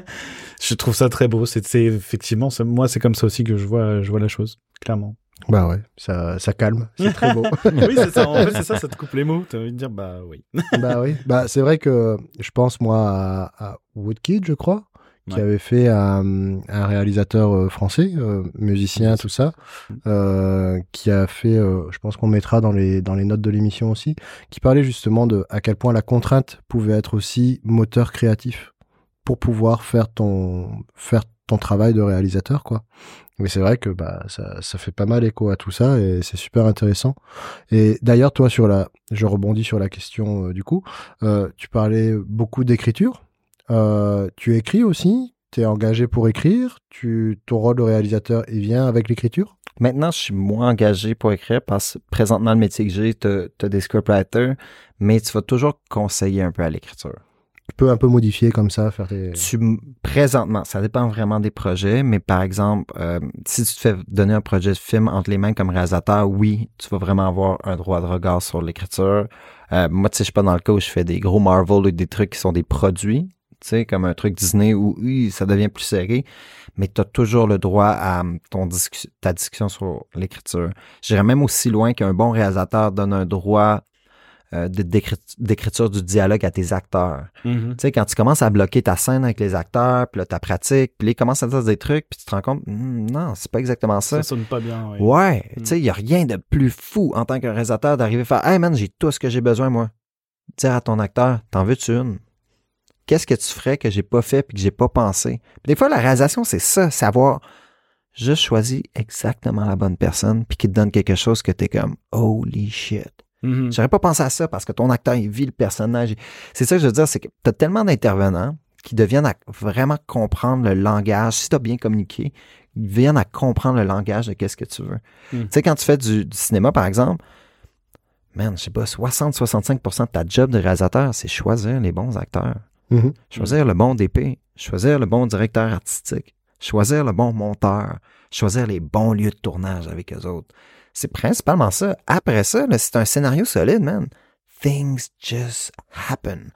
[laughs] je trouve ça très beau. C'est, c'est effectivement, moi, c'est comme ça aussi que je vois, je vois la chose, clairement. Bah ouais, ça, ça calme, c'est très beau. [laughs] oui, c'est ça. En fait, c'est ça, ça te coupe les mots. T'as envie de dire, bah oui. bah oui, [laughs] bah c'est vrai que je pense moi à, à Woodkid, je crois, qui avait fait un, un réalisateur euh, français, euh, musicien, tout ça, euh, qui a fait, euh, je pense qu'on mettra dans les dans les notes de l'émission aussi, qui parlait justement de à quel point la contrainte pouvait être aussi moteur créatif pour pouvoir faire ton faire ton travail de réalisateur quoi. Mais c'est vrai que bah ça, ça fait pas mal écho à tout ça et c'est super intéressant. Et d'ailleurs toi sur la je rebondis sur la question euh, du coup, euh, tu parlais beaucoup d'écriture. Euh, tu écris aussi, tu es engagé pour écrire, tu ton rôle de réalisateur il vient avec l'écriture? Maintenant, je suis moins engagé pour écrire parce que présentement, le métier que j'ai, tu as des scriptwriters, mais tu vas toujours conseiller un peu à l'écriture. Tu peux un peu modifier comme ça, faire tes Tu, présentement, ça dépend vraiment des projets, mais par exemple, euh, si tu te fais donner un projet de film entre les mains comme réalisateur, oui, tu vas vraiment avoir un droit de regard sur l'écriture. Euh, moi, tu sais, je suis pas dans le cas où je fais des gros Marvel ou des trucs qui sont des produits, sais, comme un truc Disney où oui, ça devient plus serré, mais tu as toujours le droit à um, ton discu- ta discussion sur l'écriture. J'irais même aussi loin qu'un bon réalisateur donne un droit euh, d'écriture du dialogue à tes acteurs. Mhm. Tu sais, quand tu commences à bloquer ta scène avec les acteurs, puis là, ta pratique, puis ils commencent à dire des trucs, puis tu te rends compte, Hmm, non, c'est pas exactement ça. Ça sonne pas bien. oui. Ouais, Mm. tu sais, il y a rien de plus fou en tant que réalisateur d'arriver à faire, hey man, j'ai tout ce que j'ai besoin, moi. Dire à ton acteur, t'en veux-tu une? Qu'est-ce que tu ferais que j'ai pas fait puis que j'ai pas pensé? Puis des fois, la réalisation, c'est ça, savoir juste choisir exactement la bonne personne puis qui te donne quelque chose que t'es comme, holy shit. Mhm. J'aurais pas pensé à ça parce que ton acteur, il vit le personnage. C'est ça que je veux dire, c'est que tu as tellement d'intervenants qui deviennent à vraiment comprendre le langage. Si tu as bien communiqué, ils viennent à comprendre le langage de qu'est-ce que tu veux. Mm. Tu sais, quand tu fais du, du cinéma, par exemple, man, je sais pas, 60-65% de ta job de réalisateur, c'est choisir les bons acteurs. Mhm. Choisir le bon DP, choisir le bon directeur artistique, choisir le bon monteur, choisir les bons lieux de tournage avec eux autres. C'est principalement ça. Après ça, là, c'est un scénario solide, man. Things just happen.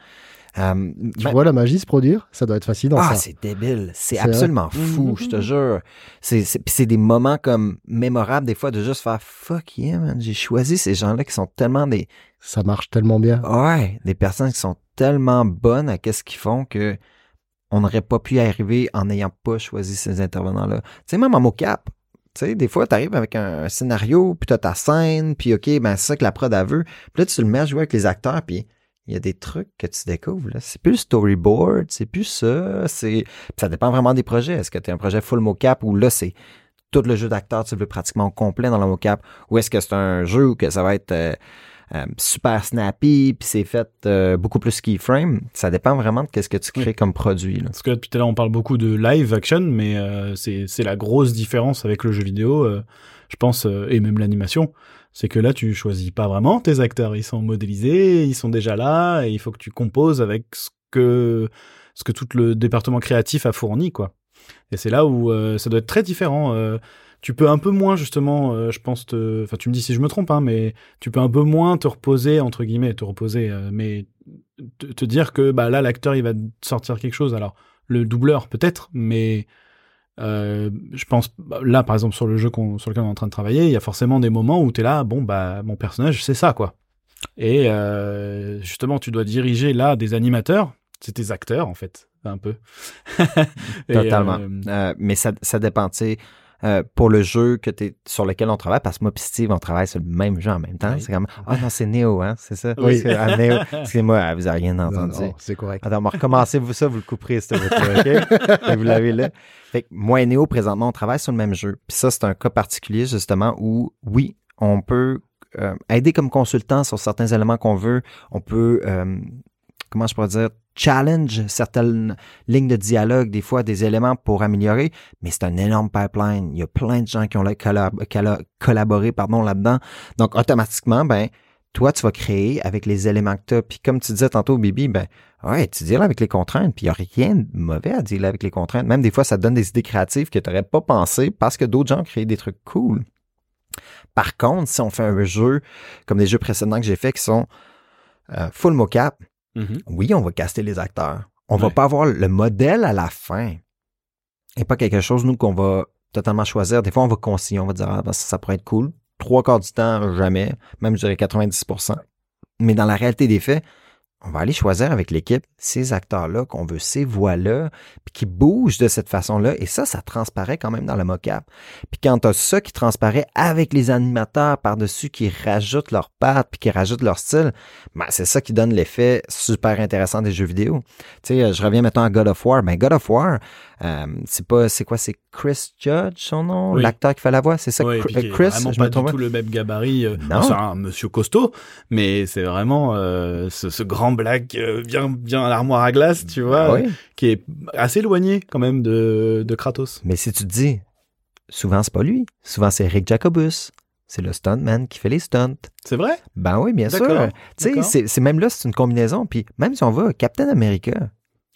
Euh, Tu ben- vois la magie se produire? Ça doit être fascinant ah, ça. c'est débile. C'est C'est absolument fou, Mhm. je te jure. C'est, c'est, puis c'est des moments comme mémorables, des fois, de juste faire fuck yeah, man. J'ai choisi ces gens-là qui sont tellement des, Ça marche tellement bien. Ouais, des personnes qui sont tellement bonnes à qu'est-ce qu'ils font que on n'aurait pas pu arriver en n'ayant pas choisi ces intervenants-là. Tu sais, même en mocap, tu sais, des fois, tu arrives avec un, scénario, puis tu as ta scène, puis OK, ben c'est ça que la prod a veut. Puis là, tu le mets à jouer avec les acteurs, puis il y a des trucs que tu découvres. C'est plus le storyboard, c'est plus ça. C'est... Ça dépend vraiment des projets. Est-ce que tu as un projet full mocap ou là, c'est tout le jeu d'acteur, tu veux pratiquement complet dans le mocap, ou est-ce que c'est un jeu où que ça va être euh, euh, super snappy, puis c'est fait euh, beaucoup plus keyframe. Ça dépend vraiment de qu'est-ce que tu crées Oui. comme produit. Là. Parce que depuis tout à l'heure, on parle beaucoup de live action, mais euh, c'est c'est la grosse différence avec le jeu vidéo, euh, je pense, euh, et même l'animation. C'est que là, tu choisis pas vraiment tes acteurs. Ils sont modélisés, ils sont déjà là, et il faut que tu composes avec ce que, ce que tout le département créatif a fourni, quoi. Et c'est là où euh, ça doit être très différent. Tu peux un peu moins, justement, euh, je pense, te... enfin, tu me dis si je me trompe, hein, mais tu peux un peu moins te reposer, entre guillemets, te reposer, euh, mais te, te dire que bah, là, l'acteur, il va sortir quelque chose. Alors, le doubleur, peut-être, mais euh, je pense, bah, là, par exemple, sur le jeu sur lequel on est en train de travailler, il y a forcément des moments où tu es là, bon, bah, mon personnage, c'est ça, quoi. Et justement, tu dois diriger là des animateurs, c'est tes acteurs, en fait, un peu. [laughs] Et, Totalement. mais ça, ça dépend, tu sais, euh, pour le jeu que t'es, sur lequel on travaille, parce que moi et Steve, on travaille sur le même jeu en même temps. Oui. C'est comme, ah non, c'est Neo, hein, c'est ça? Oui. Ah, Neo, excusez-moi, ah, vous n'avez rien entendu. non, c'est correct. Attends, on va recommencer vous ça, vous le couperez, s'il vous plaît, OK? Et [laughs] vous l'avez là. Fait que moi et Néo, présentement, on travaille sur le même jeu. Puis ça, c'est un cas particulier, justement, où, oui, on peut euh, aider comme consultant sur certains éléments qu'on veut. On peut, euh, comment je pourrais dire, challenge certaines lignes de dialogue, des fois, des éléments pour améliorer, mais c'est un énorme pipeline. Il y a plein de gens qui ont collaboré pardon, là-dedans. Donc, automatiquement, ben, toi, tu vas créer avec les éléments que tu as. Puis comme tu disais tantôt, Bibi, ben, ouais, tu avec les contraintes, puis il n'y a rien de mauvais à dealer avec les contraintes. Même des fois, ça te donne des idées créatives que tu n'aurais pas pensé parce que d'autres gens ont créé des trucs cool. Par contre, si on fait un jeu comme les jeux précédents que j'ai fait qui sont euh, full mocap, mhm. oui, on va caster les acteurs. On va Ouais. pas avoir le modèle à la fin. Et pas quelque chose, nous, qu'on va totalement choisir. Des fois, on va concilier, on va dire, ah, ben, ça, ça pourrait être cool. Trois quarts du temps, jamais. Même, je dirais 90%. Mais dans la réalité des faits, on va aller choisir avec l'équipe ces acteurs-là qu'on veut, ces voix-là, puis qui bougent de cette façon-là. Et ça, ça transparaît quand même dans le mock-up. Puis quand tu as ça qui transparaît avec les animateurs par-dessus qui rajoutent leurs pattes puis qui rajoutent leur style, ben, c'est ça qui donne l'effet super intéressant des jeux vidéo. Tu sais, je reviens maintenant à God of War. Ben, God of War, euh, c'est pas, c'est quoi, c'est Chris Judge, son nom, Oui. l'acteur qui fait la voix, c'est ça, Ouais, et Chris, Chris, vraiment je pas du tout le même gabarit. euh, Non. C'est un monsieur costaud, mais c'est vraiment euh, ce, ce grand black euh, bien bien à l'armoire à glace, tu vois, Ah oui. qui est assez éloigné quand même de, de Kratos. Mais si tu te dis, souvent c'est pas lui, souvent c'est Rick Jacobus, c'est le stuntman qui fait les stunts. C'est vrai? Ben oui, bien sûr. Tu sais, c'est même là, c'est une combinaison. Puis même si on va, Captain America,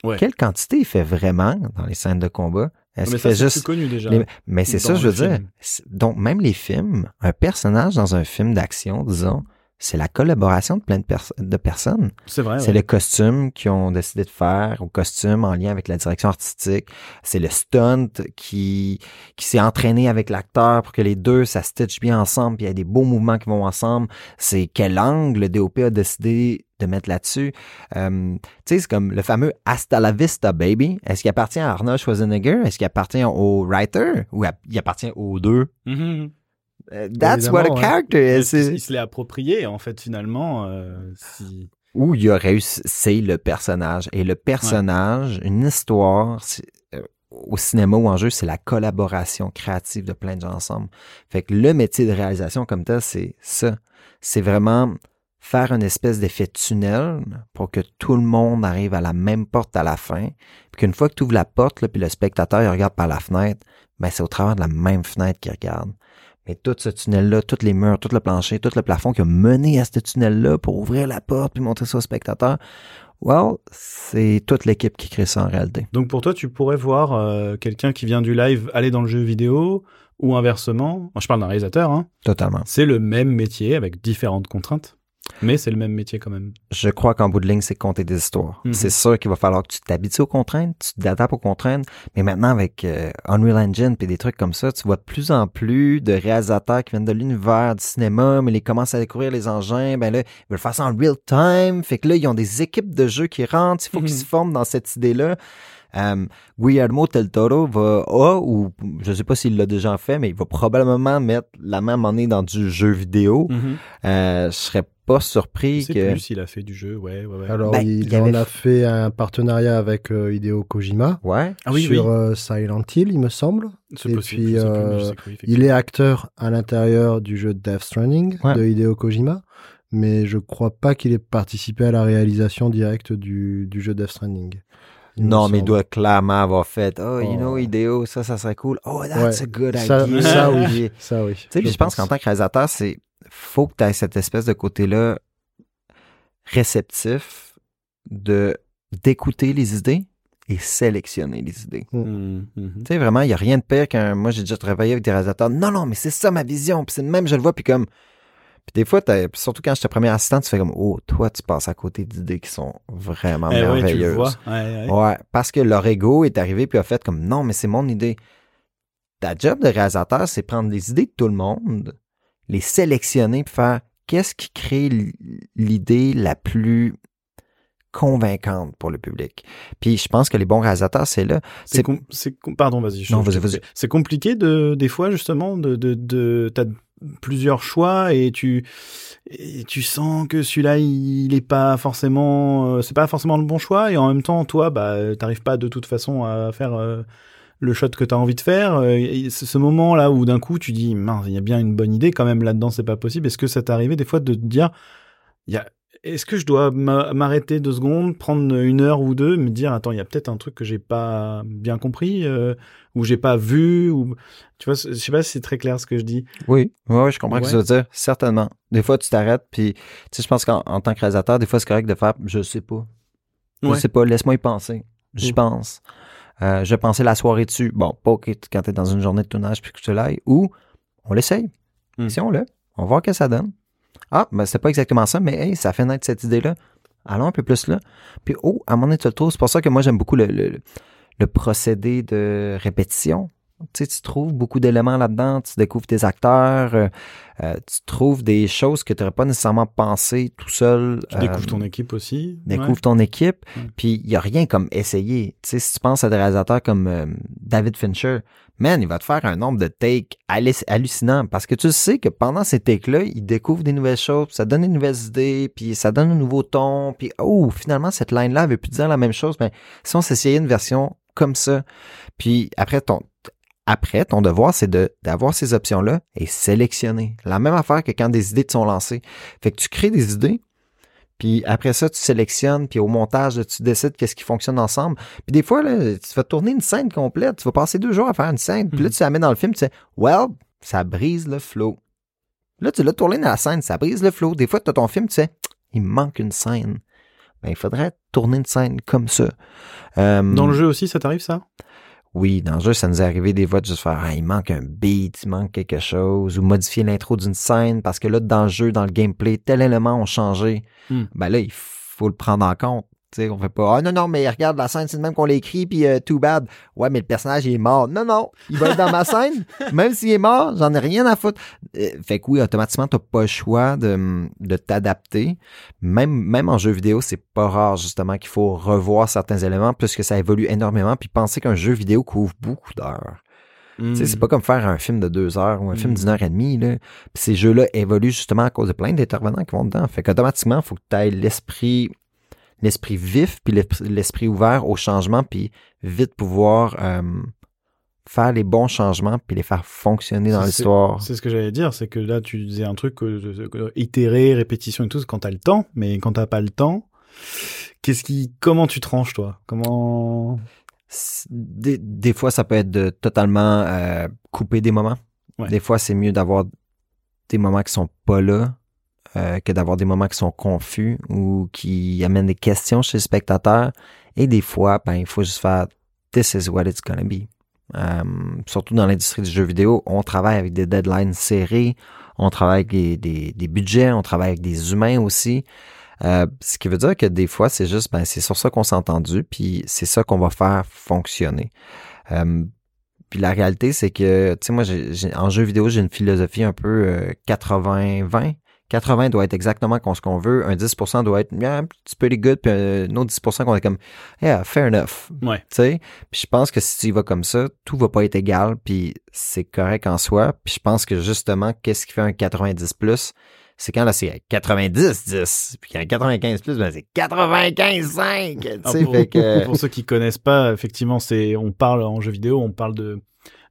Ouais. quelle quantité il fait vraiment dans les scènes de combat? Est-ce Mais qu'il fait c'est juste... plus connu déjà. les- Mais c'est ça, je veux dire. film. Donc, même les films, un personnage dans un film d'action, disons, c'est la collaboration de plein de, pers- de personnes. C'est vrai. C'est ouais. le costume qu'ils ont décidé de faire, au costume en lien avec la direction artistique. C'est le stunt qui, qui s'est entraîné avec l'acteur pour que les deux, ça stitch bien ensemble, puis il y a des beaux mouvements qui vont ensemble. C'est quel angle le DOP a décidé de mettre là-dessus. Euh, tu sais, c'est comme le fameux Hasta la vista, baby. Est-ce qu'il appartient à Arnold Schwarzenegger? Est-ce qu'il appartient au writer? Ou à- il appartient aux deux? Mhm. Euh, That's what a ouais. character Il, is. C'est- il se l'est approprié en fait finalement. euh, si... où il a réussi, c'est le personnage. Et le personnage, une histoire, euh, au cinéma ou en jeu, c'est la collaboration créative de plein de gens ensemble. Fait que le métier de réalisation comme tel, c'est ça. C'est vraiment faire une espèce d'effet tunnel pour que tout le monde arrive à la même porte à la fin. Puis qu'une fois que tu ouvres la porte, là, puis le spectateur il regarde par la fenêtre, ben c'est au travers de la même fenêtre qu'il regarde. Mais tout ce tunnel-là, tous les murs, tout le plancher, tout le plafond qui a mené à ce tunnel-là pour ouvrir la porte puis montrer ça au spectateur, well, c'est toute l'équipe qui crée ça en réalité. Donc pour toi, tu pourrais voir euh, quelqu'un qui vient du live aller dans le jeu vidéo ou inversement. Moi, je parle d'un réalisateur. Hein. Totalement. C'est le même métier avec différentes contraintes, mais c'est le même métier quand même. Je crois qu'en bout de ligne, c'est compter des histoires. Mhm. C'est sûr qu'il va falloir que tu t'habitues aux contraintes, tu t'adaptes aux contraintes, mais maintenant avec euh, Unreal Engine et des trucs comme ça, tu vois de plus en plus de réalisateurs qui viennent de l'univers du cinéma, mais ils commencent à découvrir les engins, ben là, ils veulent faire ça en real time, fait que là, ils ont des équipes de jeux qui rentrent, il faut Mhm. qu'ils se forment dans cette idée-là. Euh, Guillermo del Toro va, a, ou je sais pas s'il l'a déjà fait, mais il va probablement mettre la même année dans du jeu vidéo. Euh, je serais pas surpris que... plus s'il a fait du jeu, ouais, ouais, ouais. Alors, Ben, il, il avait- en a fait un partenariat avec euh, Hideo Kojima Ouais. ah oui, sur oui, euh, Silent Hill, il me semble. c'est et possible. puis, sais plus, euh, sais Il est acteur à l'intérieur du jeu Death Stranding Ouais. de Hideo Kojima, mais je crois pas qu'il ait participé à la réalisation directe du, du jeu Death Stranding. Il Non, mais il doit clairement avoir fait Oh, you Oh. know, Ideo, ça, ça serait cool. Oh, that's Ouais. a good Ça- idea. ça, oui. Tu [laughs] Ça, oui. sais, puis je pense qu'en tant que réalisateur, c'est faut que tu aies cette espèce de côté-là réceptif de d'écouter les idées et sélectionner les idées. Mhm, mhm. Tu sais, vraiment, il n'y a rien de pire qu'un. Moi, j'ai déjà travaillé avec des réalisateurs. Non, non, mais c'est ça ma vision. Puis c'est le même, je le vois. Puis comme. Puis des fois, surtout quand j'étais premier assistant, tu fais comme Oh, toi, tu passes à côté d'idées qui sont vraiment Eh ouais, tu le merveilleuses. vois. Ouais, ouais. Ouais, parce que leur ego est arrivé puis a fait comme non, mais c'est mon idée. Ta job de réalisateur, c'est prendre les idées de tout le monde, les sélectionner puis faire qu'est-ce qui crée l'idée la plus convaincante pour le public? Puis je pense que les bons réalisateurs, c'est là. C'est com- pardon, vas-y. Non, vas-y. C'est compliqué de des fois justement de de, de t'as plusieurs choix et tu et tu sens que celui-là il est pas forcément euh, c'est pas forcément le bon choix et en même temps toi bah t'arrives pas de toute façon à faire euh, le shot que tu as envie de faire euh, et ce moment là où d'un coup tu dis mince il y a bien une bonne idée quand même là-dedans c'est pas possible est-ce que ça t'est arrivé des fois de te dire il y a est-ce que je dois m'a- m'arrêter deux secondes, prendre une heure ou deux, me dire attends, il y a peut-être un truc que j'ai pas bien compris euh, ou j'ai pas vu ou tu vois, je sais pas si c'est très clair ce que je dis. Oui, ouais, je comprends ce que tu veux dire. Certainement. Des fois, tu t'arrêtes puis tu sais, je pense qu'en en tant que réalisateur, des fois, c'est correct de faire je sais pas. Je Ouais. sais pas, laisse-moi y penser. J'y Mm. pense. Euh, je penser la soirée dessus. Bon, pas quand t'es dans une journée de tournage puis que tu l'ailles. Ou on l'essaye. Mm. Si on l'a, on va voir que ça donne. Ah, ben c'est pas exactement ça, mais hey, ça fait naître cette idée-là. Allons un peu plus là. Puis oh, à mon état de tour, c'est pour ça que moi j'aime beaucoup le, le, le procédé de répétition. Tu sais, tu trouves beaucoup d'éléments là-dedans, tu découvres tes acteurs, euh, euh, tu trouves des choses que tu n'aurais pas nécessairement pensé tout seul. Tu découvres ton équipe aussi. Découvres ton équipe, Ouais. puis il y a rien comme essayer. Tu sais, si tu penses à des réalisateurs comme euh, David Fincher, man, il va te faire un nombre de takes halluc- hallucinant parce que tu sais que pendant ces takes-là, il découvre des nouvelles choses, puis ça donne des nouvelles idées, puis ça donne un nouveau ton, puis oh, finalement, cette line-là veut plus dire la même chose, mais si on s'essayait une version comme ça, puis après ton après, ton devoir, c'est de d'avoir ces options-là et sélectionner. La même affaire que quand des idées te sont lancées. Fait que tu crées des idées, puis après ça, tu sélectionnes, puis au montage, tu décides qu'est-ce qui fonctionne ensemble. Puis des fois, là, tu vas tourner une scène complète, tu vas passer deux jours à faire une scène, puis là, tu la mets dans le film, tu sais, well, ça brise le flow. Là, tu l'as tourné dans la scène, ça brise le flow. Des fois, tu as ton film, tu sais, il me manque une scène. Ben, il faudrait tourner une scène comme ça. Euh, Dans le jeu aussi, ça t'arrive ça? Oui, dans le jeu, ça nous est arrivé des fois de juste faire ah, il manque un beat, il manque quelque chose, ou modifier l'intro d'une scène parce que là, dans le jeu, dans le gameplay, tel élément a changé. Hmm. Ben là, il faut le prendre en compte. Tu sais, on fait pas Ah non, non, mais regarde la scène, c'est le même qu'on l'a écrit, puis euh, too bad. Ouais, mais le personnage il est mort. Non, non, il va être dans ma scène. [laughs] Même s'il est mort, j'en ai rien à foutre. Euh, fait que oui, automatiquement, t'as pas le choix de, de t'adapter. Même, même en jeu vidéo, c'est pas rare justement qu'il faut revoir certains éléments puisque ça évolue énormément. Puis penser qu'un jeu vidéo couvre beaucoup d'heures. C'est pas comme faire un film de deux heures ou un film Mm. d'une heure et demie. Là. Puis ces jeux-là évoluent justement à cause de plein d'intervenants qui vont dedans. Fait qu'automatiquement, il faut que tu aies l'esprit l'esprit vif puis l'esprit- ouvert au changement puis vite pouvoir euh, faire les bons changements puis les faire fonctionner dans l'histoire. C'est ce que j'allais dire, c'est que là, tu disais un truc, euh, euh, itérer, répétition et tout, quand t'as le temps, mais quand t'as pas le temps, qu'est-ce qui, comment tu tranches, toi? Comment Des, des fois, ça peut être de totalement euh, couper des moments. Ouais. Des fois, c'est mieux d'avoir des moments qui sont pas là euh, que d'avoir des moments qui sont confus ou qui amènent des questions chez le spectateur. Et des fois, ben, il faut juste faire This is what it's gonna be. Euh, surtout dans l'industrie du jeu vidéo, on travaille avec des deadlines serrés, on travaille avec des, des, des budgets, on travaille avec des humains aussi. Euh, ce qui veut dire que des fois, c'est juste, ben, c'est sur ça qu'on s'est entendu, puis c'est ça qu'on va faire fonctionner. Euh, puis la réalité, c'est que, tu sais, moi, j'ai- en jeu vidéo, j'ai une philosophie un peu euh, 80-20. 80 doit être exactement comme ce qu'on veut. Un 10% doit être yeah, un petit peu good, puis un autre 10% qu'on est comme, yeah, fair enough. Ouais. Tu sais, puis je pense que si tu y vas comme ça, tout va pas être égal, puis c'est correct en soi. Puis je pense que justement, qu'est-ce qui fait un 90 plus, c'est quand là c'est 90 10, puis un 95 plus, ben c'est 95 5. Tu Ah, sais, pour, pour ceux qui connaissent pas, effectivement, c'est, on parle en jeu vidéo, on parle de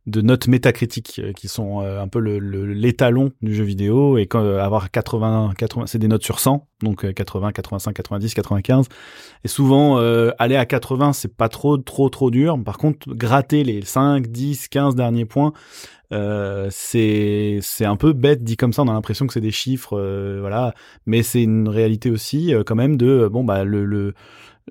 de notes métacritiques euh, qui sont euh, un peu le, le- l'étalon du jeu vidéo et quand, euh, avoir 80 80 c'est des notes sur 100 donc euh, 80 85 90 95 et souvent euh, aller à 80 c'est pas trop trop trop dur. Par contre gratter les 5 10 15 derniers points euh, c'est c'est un peu bête dit comme ça. On a l'impression que c'est des chiffres euh, voilà. Mais c'est une réalité aussi quand même de bon bah le, le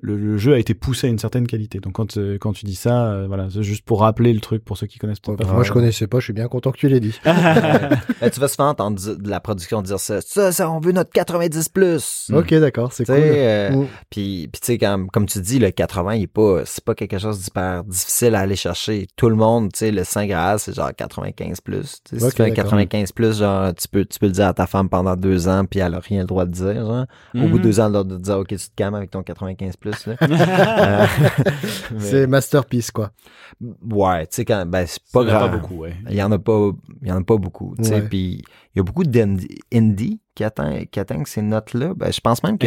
le, le jeu a été poussé à une certaine qualité. Donc quand euh, quand tu dis ça, euh, voilà, c'est juste pour rappeler le truc pour ceux qui connaissent peut-être pas. Moi, je connaissais pas, je suis bien content que tu l'aies dit. Ben, [laughs] tu vas souvent entendre de la production dire ça. Ça, ça, on veut notre 90 plus. Ok, d'accord, c'est cool. euh, Mm. Puis, puis tu sais, comme, comme tu dis, le 80, il est pas, c'est pas quelque chose d'hyper difficile à aller chercher. Tout le monde, tu sais, le Saint Graal, c'est genre 95 plus. Tu sais, si tu fais un d'accord. 95 plus, genre, tu peux, tu peux le dire à ta femme pendant deux ans, puis elle a rien le droit de dire, genre. Au bout de deux ans, elle a le droit de dire, OK, tu te calmes avec ton 95 plus. [laughs] Euh, [laughs] mais- C'est masterpiece, quoi. ouais, tu sais, quand, ben, c'est pas Il y en a grave. Pas beaucoup, ouais. Il y en a pas, il y en a pas beaucoup, tu sais. Ouais. Puis, il y a beaucoup d'indie indie qui atteignent, qui atteignent ces notes-là. Ben, je pense même que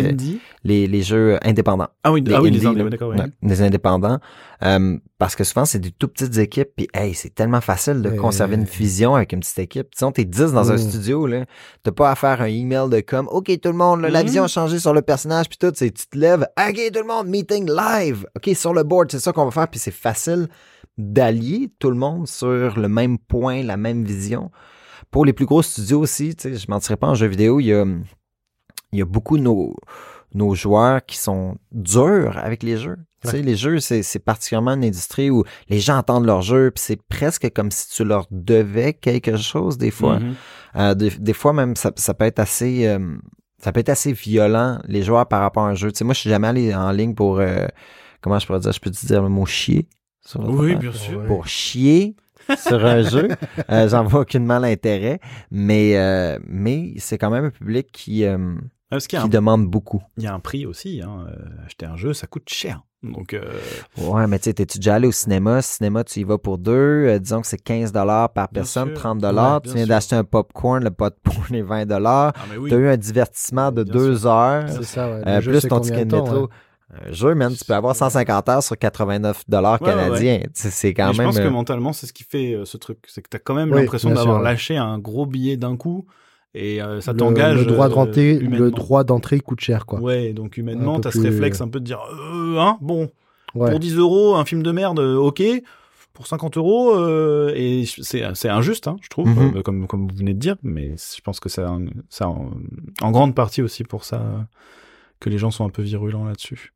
les, les jeux indépendants. Ah oui, ah oui, les ouais. Indépendants. Euh, parce que souvent, c'est des tout petites équipes. Puis, hey, c'est tellement facile de conserver une fusion avec une petite équipe. Disons, t'es 10 dans un studio, là. T'as pas à faire un email de comme, OK, tout le monde, là, la Mm. vision a changé sur le personnage, puis tout. Tu te lèves, OK, tout le monde, meeting live. OK, sur le board, c'est ça qu'on va faire. Puis, c'est facile d'allier tout le monde sur le même point, la même vision. Pour les plus gros studios aussi, tu sais, je mentirais pas en jeu vidéo, il y a, il y a beaucoup de nos, nos joueurs qui sont durs avec les jeux. Tu sais, les jeux, c'est, c'est particulièrement une industrie où les gens entendent leurs jeux, puis c'est presque comme si tu leur devais quelque chose des fois. Mhm. Euh, des, des fois même, ça, ça peut être assez, euh, ça peut être assez violent les joueurs par rapport à un jeu. Tu sais, moi, je suis jamais allé en ligne pour, euh, comment je pourrais dire, je peux te dire le mot chier. sur Oui, bien sûr. Pour chier sur un jeu. Euh, J'en vois aucunement l'intérêt, mais euh, mais c'est quand même un public qui euh, Parce qui un- demande beaucoup. il y a un prix aussi. Hein. Acheter un jeu, ça coûte cher. Donc, euh, Ouais, mais tu sais, t'es-tu déjà allé au cinéma? Cinéma, tu y vas pour deux. euh, disons que c'est 15 dollars par personne, sûr. 30 dollars. Ouais, tu viens d'acheter un popcorn, le popcorn est 20 dollars. ah, oui. T'as eu un divertissement de Bien deux sûr. heures. C'est ça, ouais. Euh, plus ton ticket de métro. ouais? Un jeu, man, tu peux avoir 150 heures sur 89 dollars Ouais, ouais, ouais. canadiens. Tu sais, C'est quand Mais je même. pense que euh, mentalement, c'est ce qui fait euh, ce truc. C'est que tu as quand même Oui, l'impression d'avoir lâché un gros billet d'un coup et euh, ça t'engage. Le droit euh, d'entrée, le droit d'entrée coûte cher, quoi. Ouais, donc humainement, t'as ce plus- réflexe un peu de dire, euh, hein, bon, Ouais. pour 10 euros, un film de merde, ok. Pour 50 euros, euh, et c'est c'est injuste, hein, je trouve, Mhm. euh, comme comme vous venez de dire, mais je pense que c'est un- c'est en, en grande partie aussi pour ça euh, que les gens sont un peu virulents là-dessus.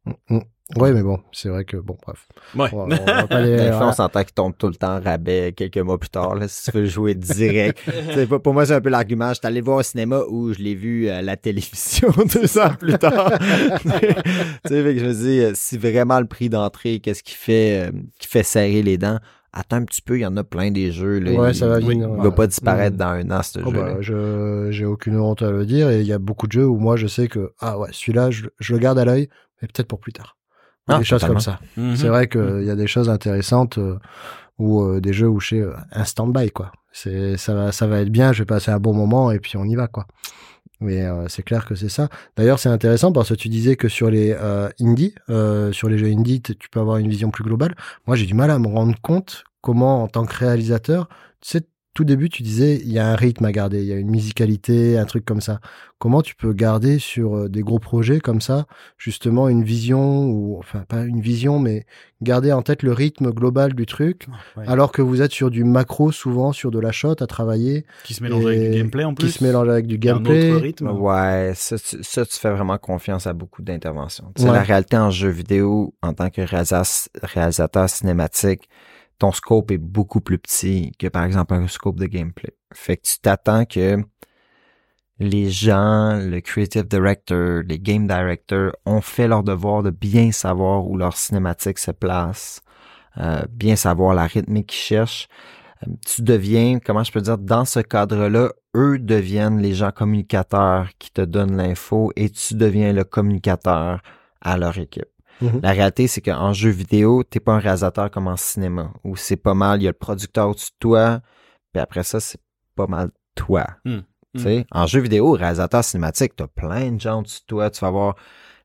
Ouais, mais bon, c'est vrai que, bon, bref. Ouais. On on va pas [laughs] les- on s'entend qu'il tombe tout le temps rabais quelques mois plus tard, là, si tu veux jouer direct. [laughs] C'est pas- pour moi, c'est un peu l'argument. Je suis allé voir au cinéma ou je l'ai vu à la télévision [laughs] deux ans plus tard. tu sais, fait que je me dis, euh, si vraiment le prix d'entrée, qu'est-ce qui fait, euh, qui fait serrer les dents? Attends un petit peu, il y en a plein des jeux. Là. Ouais, il, ça va il- venir, il ouais. va pas disparaître Mm. dans un an, ce Oh, jeu. bah, je j'ai aucune honte à le dire et il y a beaucoup de jeux où moi je sais que ah ouais celui-là je, je le garde à l'œil mais peut-être pour plus tard Ah, des choses totalement. comme ça Mhm. c'est vrai qu'il y a des choses intéressantes euh, ou euh, des jeux où je sais euh, un stand-by quoi c'est ça va ça va être bien je vais passer un bon moment et puis on y va quoi mais euh, c'est clair que c'est ça. D'ailleurs c'est intéressant parce que tu disais que sur les euh, indies euh, sur les jeux indies t- tu peux avoir une vision plus globale. Moi j'ai du mal à me rendre compte comment en tant que réalisateur tu sais tout début, tu disais, il y a un rythme à garder, il y a une musicalité, un truc comme ça. Comment tu peux garder sur euh, des gros projets comme ça, justement, une vision, ou enfin, pas une vision, mais garder en tête le rythme global du truc, Ouais. alors que vous êtes sur du macro, souvent, sur de la shot à travailler, qui se mélange avec du gameplay en plus. qui se mélange avec du Il y a un gameplay. autre rythme. Ouais, ça, tu- ça, tu fais vraiment confiance à beaucoup d'interventions. Ouais. la réalité en jeu vidéo, en tant que réalisa- réalisateur cinématique, ton scope est beaucoup plus petit que, par exemple, un scope de gameplay. Fait que tu t'attends que les gens, le creative director, les game directors ont fait leur devoir de bien savoir où leur cinématique se place, euh, bien savoir la rythmique qu'ils cherchent. Euh, Tu deviens, comment je peux dire, dans ce cadre-là, eux deviennent les gens communicateurs qui te donnent l'info et tu deviens le communicateur à leur équipe. Mhm. La réalité, c'est qu'en jeu vidéo, t'es pas un réalisateur comme en cinéma, où c'est pas mal, il y a le producteur au-dessus de toi, puis après ça, c'est pas mal toi. Hmm. Sais, En jeu vidéo, réalisateur cinématique, t'as plein de gens au-dessus de toi, tu vas avoir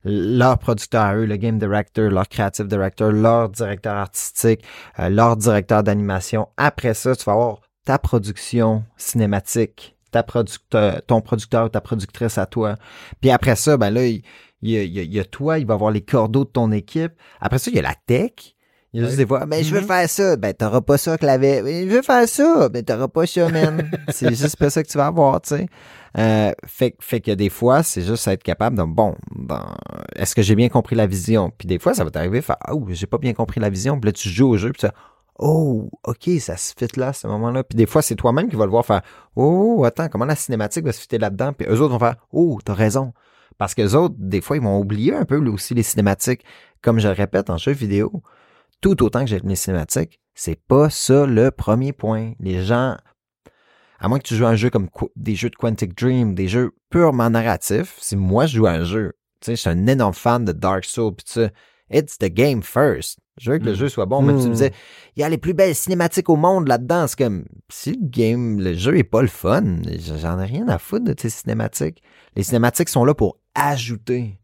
leur producteur à eux, le game director, leur creative director, leur directeur artistique, euh, leur directeur d'animation. Après ça, tu vas avoir ta production cinématique, ta producteur, ton producteur ou ta productrice à toi. Puis après ça, ben là, il il y a, il y a- il y a toi, il va avoir les cordeaux de ton équipe. Après ça, il y a la tech. Il y a juste des fois, ben, je veux Mhm. faire ça. Ben, t'auras pas ça, clavier. Ben, je veux faire ça. Ben, t'auras pas ça, man. [laughs] c'est juste pas ça que tu vas avoir, tu sais. Euh, fait, fait que des fois, c'est juste être capable de, bon, ben, est-ce que j'ai bien compris la vision? Puis des fois, ça va t'arriver, faire, oh, j'ai pas bien compris la vision. Puis là, tu joues au jeu, puis tu fais, oh, ok, ça se fit là, à ce moment-là. Puis des fois, c'est toi-même qui vas le voir faire, oh, attends, comment la cinématique va se fitter là-dedans? Puis eux autres vont faire, oh, t'as raison. Parce que les autres, des fois, ils vont oublier un peu là, aussi les cinématiques. Comme je le répète en jeu vidéo, tout autant que j'aime les cinématiques, c'est pas ça le premier point. Les gens, à moins que tu joues à un jeu comme des jeux de Quantic Dream, des jeux purement narratifs, si moi je joue à un jeu, tu sais, je suis un énorme fan de Dark Souls, pis ça, it's the game first. Je veux que le Mm. jeu soit bon, même si tu me Mm. disais, il y a les plus belles cinématiques au monde là-dedans, c'est comme, si le game, le jeu est pas le fun, j'en ai rien à foutre de tes cinématiques. Les cinématiques sont là pour ajouter.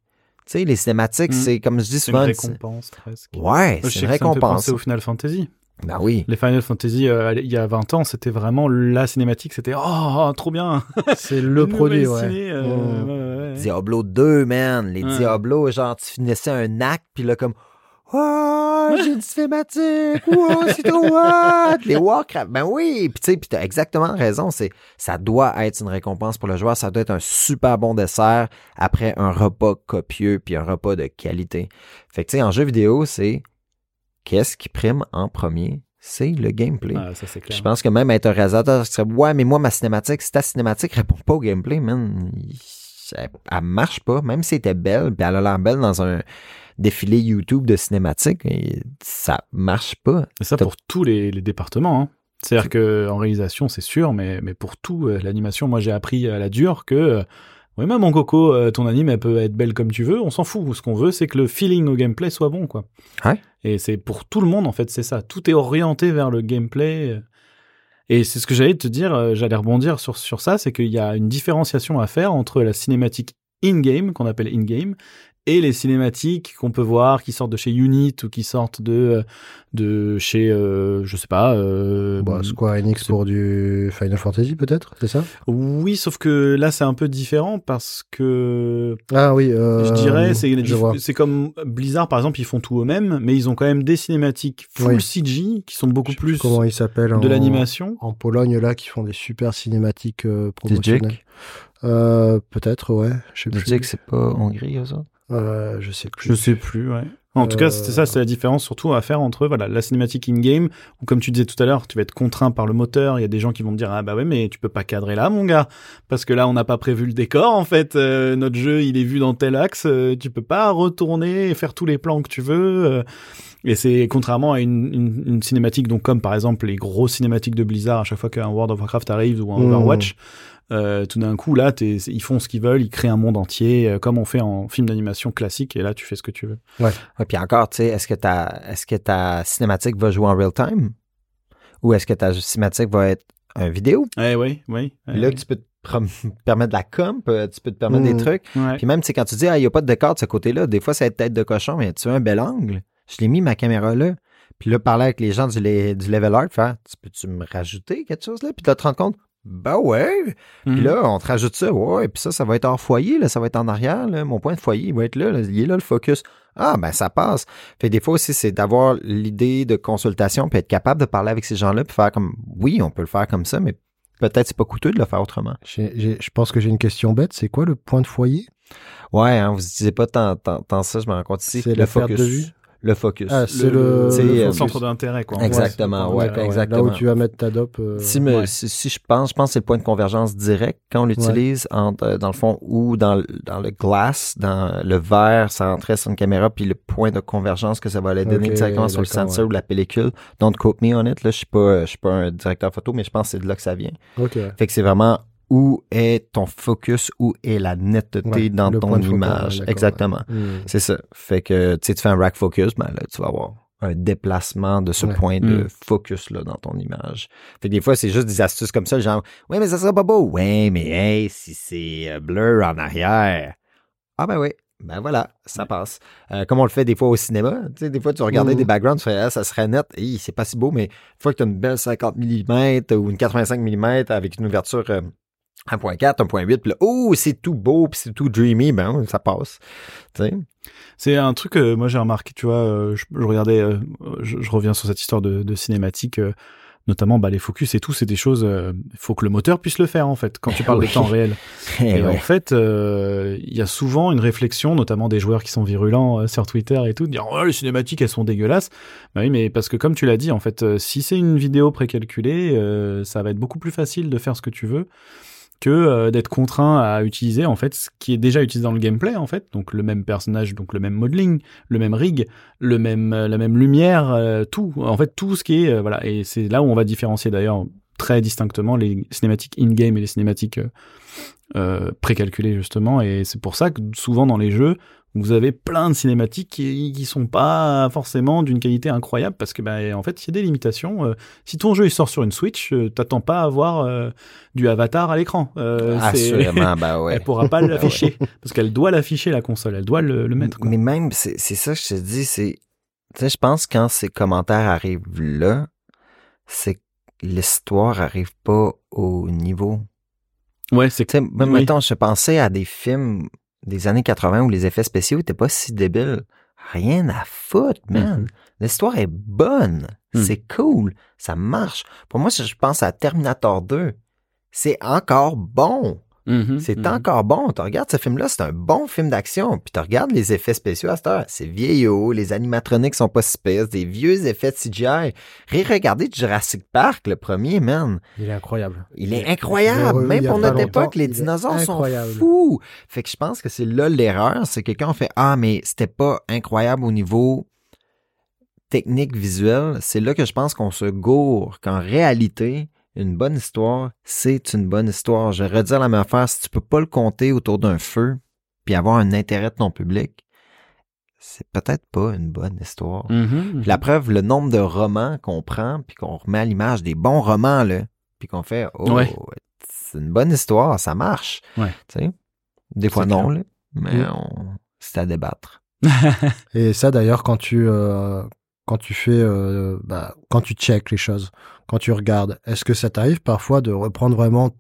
Tu sais, les cinématiques, Mm. c'est comme je dis C'est une souvent, récompense presque. ouais, c'est une récompense. penser au Final Fantasy. Ben oui. Les Final Fantasy, euh, il y a 20 ans, c'était vraiment la cinématique. C'était oh, trop bien. C'est le [laughs] produit, nouvelle ouais. ciné, euh, ouais, ouais, ouais. Diablo 2, man. Les Ouais. Diablo, genre, tu finissais un acte, puis là, comme, oh, j'ai une cinématique, wow, c'est trop hot. Les Warcraft, ben oui. Puis tu sais, puis t'as exactement raison. C'est, ça doit être une récompense pour le joueur. Ça doit être un super bon dessert après un repas copieux, puis un repas de qualité. Fait que tu sais, en jeu vidéo, c'est qu'est-ce qui prime en premier? C'est le gameplay. Ah, ça clair. Je pense que même être un réalisateur serait Ouais, mais moi, ma cinématique, si ta cinématique répond pas au gameplay, man, elle marche pas. Même si elle était belle, puis elle a l'air belle dans un défilé YouTube de cinématique, et ça marche pas. Et ça pour tous les, les départements. hein. C'est-à-dire que en réalisation, c'est sûr, mais, mais pour tout, euh, l'animation, moi j'ai appris à la dure que euh, oui, même mon coco, euh, ton anime, elle peut être belle comme tu veux, on s'en fout. Ce qu'on veut, c'est que le feeling au gameplay soit bon, quoi. Ouais. Et c'est pour tout le monde, en fait, c'est ça. Tout est orienté vers le gameplay. Et c'est ce que j'allais te dire, j'allais rebondir sur, sur ça, c'est qu'il y a une différenciation à faire entre la cinématique in-game, qu'on appelle in-game, et les cinématiques qu'on peut voir qui sortent de chez Unit ou qui sortent de de chez euh, je sais pas euh, Bah, Square Enix pour du Final Fantasy peut-être, c'est ça? Oui sauf que là c'est un peu différent parce que Ah oui, euh, je dirais c'est c'est comme Blizzard par exemple ils font tout eux-mêmes mais ils ont quand même des cinématiques full Oui. CG qui sont beaucoup plus comment il s'appelle de l'animation en Pologne là qui font des super cinématiques euh, promotionnelles. Euh, peut-être ouais, je sais que c'est pas Hongrie, autres. Euh, je sais plus. Je sais plus, ouais. En tout Euh, cas, c'était ça, c'est la différence surtout à faire entre voilà la cinématique in-game, où comme tu disais tout à l'heure, tu vas être contraint par le moteur. Il y a des gens qui vont te dire ah bah ouais mais tu peux pas cadrer là mon gars, parce que là on n'a pas prévu le décor en fait. Euh, notre jeu il est vu dans tel axe, euh, tu peux pas retourner et faire tous les plans que tu veux. euh. et c'est contrairement à une, une, une cinématique donc comme par exemple les grosses cinématiques de Blizzard à chaque fois qu'un World of Warcraft arrive ou un Mmh. Euh, tout d'un coup, là, ils font ce qu'ils veulent, ils créent un monde entier, euh, comme on fait en film d'animation classique, et là, tu fais ce que tu veux. Ouais, puis encore, tu sais, est-ce que ta est-ce que ta cinématique va jouer en real time? Ou est-ce que ta cinématique va être un vidéo? Eh oui, oui. Puis là, tu peux te [laughs] permettre de la comp, euh, tu peux te permettre des trucs. Ouais. Puis même, tu sais, quand tu dis, ah, il n'y a pas de décor de ce côté-là, des fois, ça va être tête de cochon, mais tu as un bel angle. Je l'ai mis ma caméra là. Puis là, parler avec les gens du, du level art, faire, tu peux-tu me rajouter quelque chose là? Puis là, te rendre compte, ben ouais. Puis Mhm. là, on te rajoute ça, ouais, puis ça, ça va être hors foyer, là, ça va être en arrière, là. Mon point de foyer, il va être là, là, il est là le focus. Ah, ben ça passe. Fait des fois aussi, c'est d'avoir l'idée de consultation, puis être capable de parler avec ces gens-là, puis faire comme, oui, on peut le faire comme ça, mais peut-être c'est pas coûteux de le faire autrement. Je pense que j'ai une question bête. C'est quoi le point de foyer? Ouais, hein, vous utilisez pas tant, tant, tant ça, je me rends compte ici. C'est le la perte focus. de vue? Le focus. Ah, c'est le, le centre d'intérêt, quoi. Exactement, ouais, exactement. Là où tu vas mettre ta dope. euh, Si, me- Ouais. si, si je pense, je pense que c'est le point de convergence direct quand on l'utilise euh, dans le fond ou dans, le- dans le glass, dans le verre, ça rentrait sur une caméra, puis le point de convergence que ça va aller donner directement sur le sensor ou la pellicule. Don't quote me on it, là, je suis pas, je suis pas un directeur photo, mais je pense que c'est de là que ça vient. Ok. Fait que c'est vraiment où est ton focus, où est la netteté Ouais, dans ton image. Exactement. Hmm. C'est ça. Fait que, tu sais, tu fais un rack focus, ben là, tu vas avoir un déplacement de ce Ouais. point de Mm. focus là dans ton image. Fait que des fois, c'est juste des astuces comme ça, genre, ouais, mais ça sera pas beau. Ouais, mais hey, si c'est euh, bleu en arrière. Ah ben oui. Ben voilà, ça passe. Euh, comme on le fait des fois au cinéma. Tu sais, des fois, tu regardais Mm. des backgrounds, tu fais, ah, ça serait net. Hey, c'est pas si beau, mais une fois que tu as une belle 50 mm ou une 85 mm avec une ouverture euh, 1.4, 1.8, puis là, oh, c'est tout beau, puis c'est tout dreamy, ben ça passe. C'est un truc que moi j'ai remarqué, tu vois, euh, je, je regardais, euh, je, je reviens sur cette histoire de, de cinématique, euh, notamment bah, les focus et tout, c'est des choses, euh, il faut que le moteur puisse le faire en fait, quand tu [laughs] parles Oui. de temps réel. [laughs] Eh Et en fait, euh, il y a souvent une réflexion, notamment des joueurs qui sont virulents euh, sur Twitter et tout, de dire oh, les cinématiques elles sont dégueulasses. Bah oui, mais parce que comme tu l'as dit, en fait, euh, si c'est une vidéo précalculée, euh, ça va être beaucoup plus facile de faire ce que tu veux que euh, d'être contraint à utiliser en fait ce qui est déjà utilisé dans le gameplay en fait, donc le même personnage, donc le même modeling, le même rig, le même euh, la même lumière, euh, tout, en fait tout ce qui est voilà. Et c'est là où on va différencier d'ailleurs très distinctement les cinématiques in-game et les cinématiques euh, euh, précalculées justement et c'est pour ça que souvent dans les jeux vous avez plein de cinématiques qui, qui sont pas forcément d'une qualité incroyable parce que bah, en fait il y a des limitations euh, si ton jeu il sort sur une Switch euh, t'attends pas à avoir euh, du avatar à l'écran Assurément, ben [laughs] ouais. elle pourra pas [laughs] l'afficher parce qu'elle doit l'afficher la console elle doit le, le mettre quoi. Mais même, c'est ça je te dis, c'est. Je pense quand ces commentaires arrivent là, c'est l'histoire arrive pas au niveau. ouais c'est Tu sais, même Oui. mettons, je pensais à des films des années 80 où les effets spéciaux étaient pas si débiles. Rien à foutre, man. Mhm. L'histoire est bonne. Mhm. C'est cool. Ça marche. Pour moi, si je pense à Terminator 2, c'est encore bon. Mhm, C'est mhm. encore bon. Tu regardes ce film-là, c'est un bon film d'action. Puis tu regardes les effets spéciaux à cette heure. C'est vieillot, les animatroniques sont pas si pires, des vieux effets de CGI. Ré-regardez Jurassic Park, le premier, man. Il est incroyable. Il est incroyable. Même pour notre époque, les dinosaures sont fous. Fait que je pense que c'est là l'erreur. C'est que quand on fait Ah, mais c'était pas incroyable au niveau technique visuelle, c'est là que je pense qu'on se gourre, qu'en réalité, une bonne histoire, c'est une bonne histoire. Je vais redire la même affaire, si tu peux pas le compter autour d'un feu, puis avoir un intérêt de ton public, c'est peut-être pas une bonne histoire. Mhm, Puis la preuve, le nombre de romans qu'on prend, puis qu'on remet à l'image des bons romans, là, puis qu'on fait, oh, Ouais. c'est une bonne histoire, ça marche. Ouais. Tu sais? Des fois C'est non, là, mais Mm. on- c'est à débattre. [laughs] Et ça d'ailleurs quand tu euh, quand tu fais euh, bah, quand tu check les choses, quand tu regardes, est-ce que ça t'arrive parfois de reprendre vraiment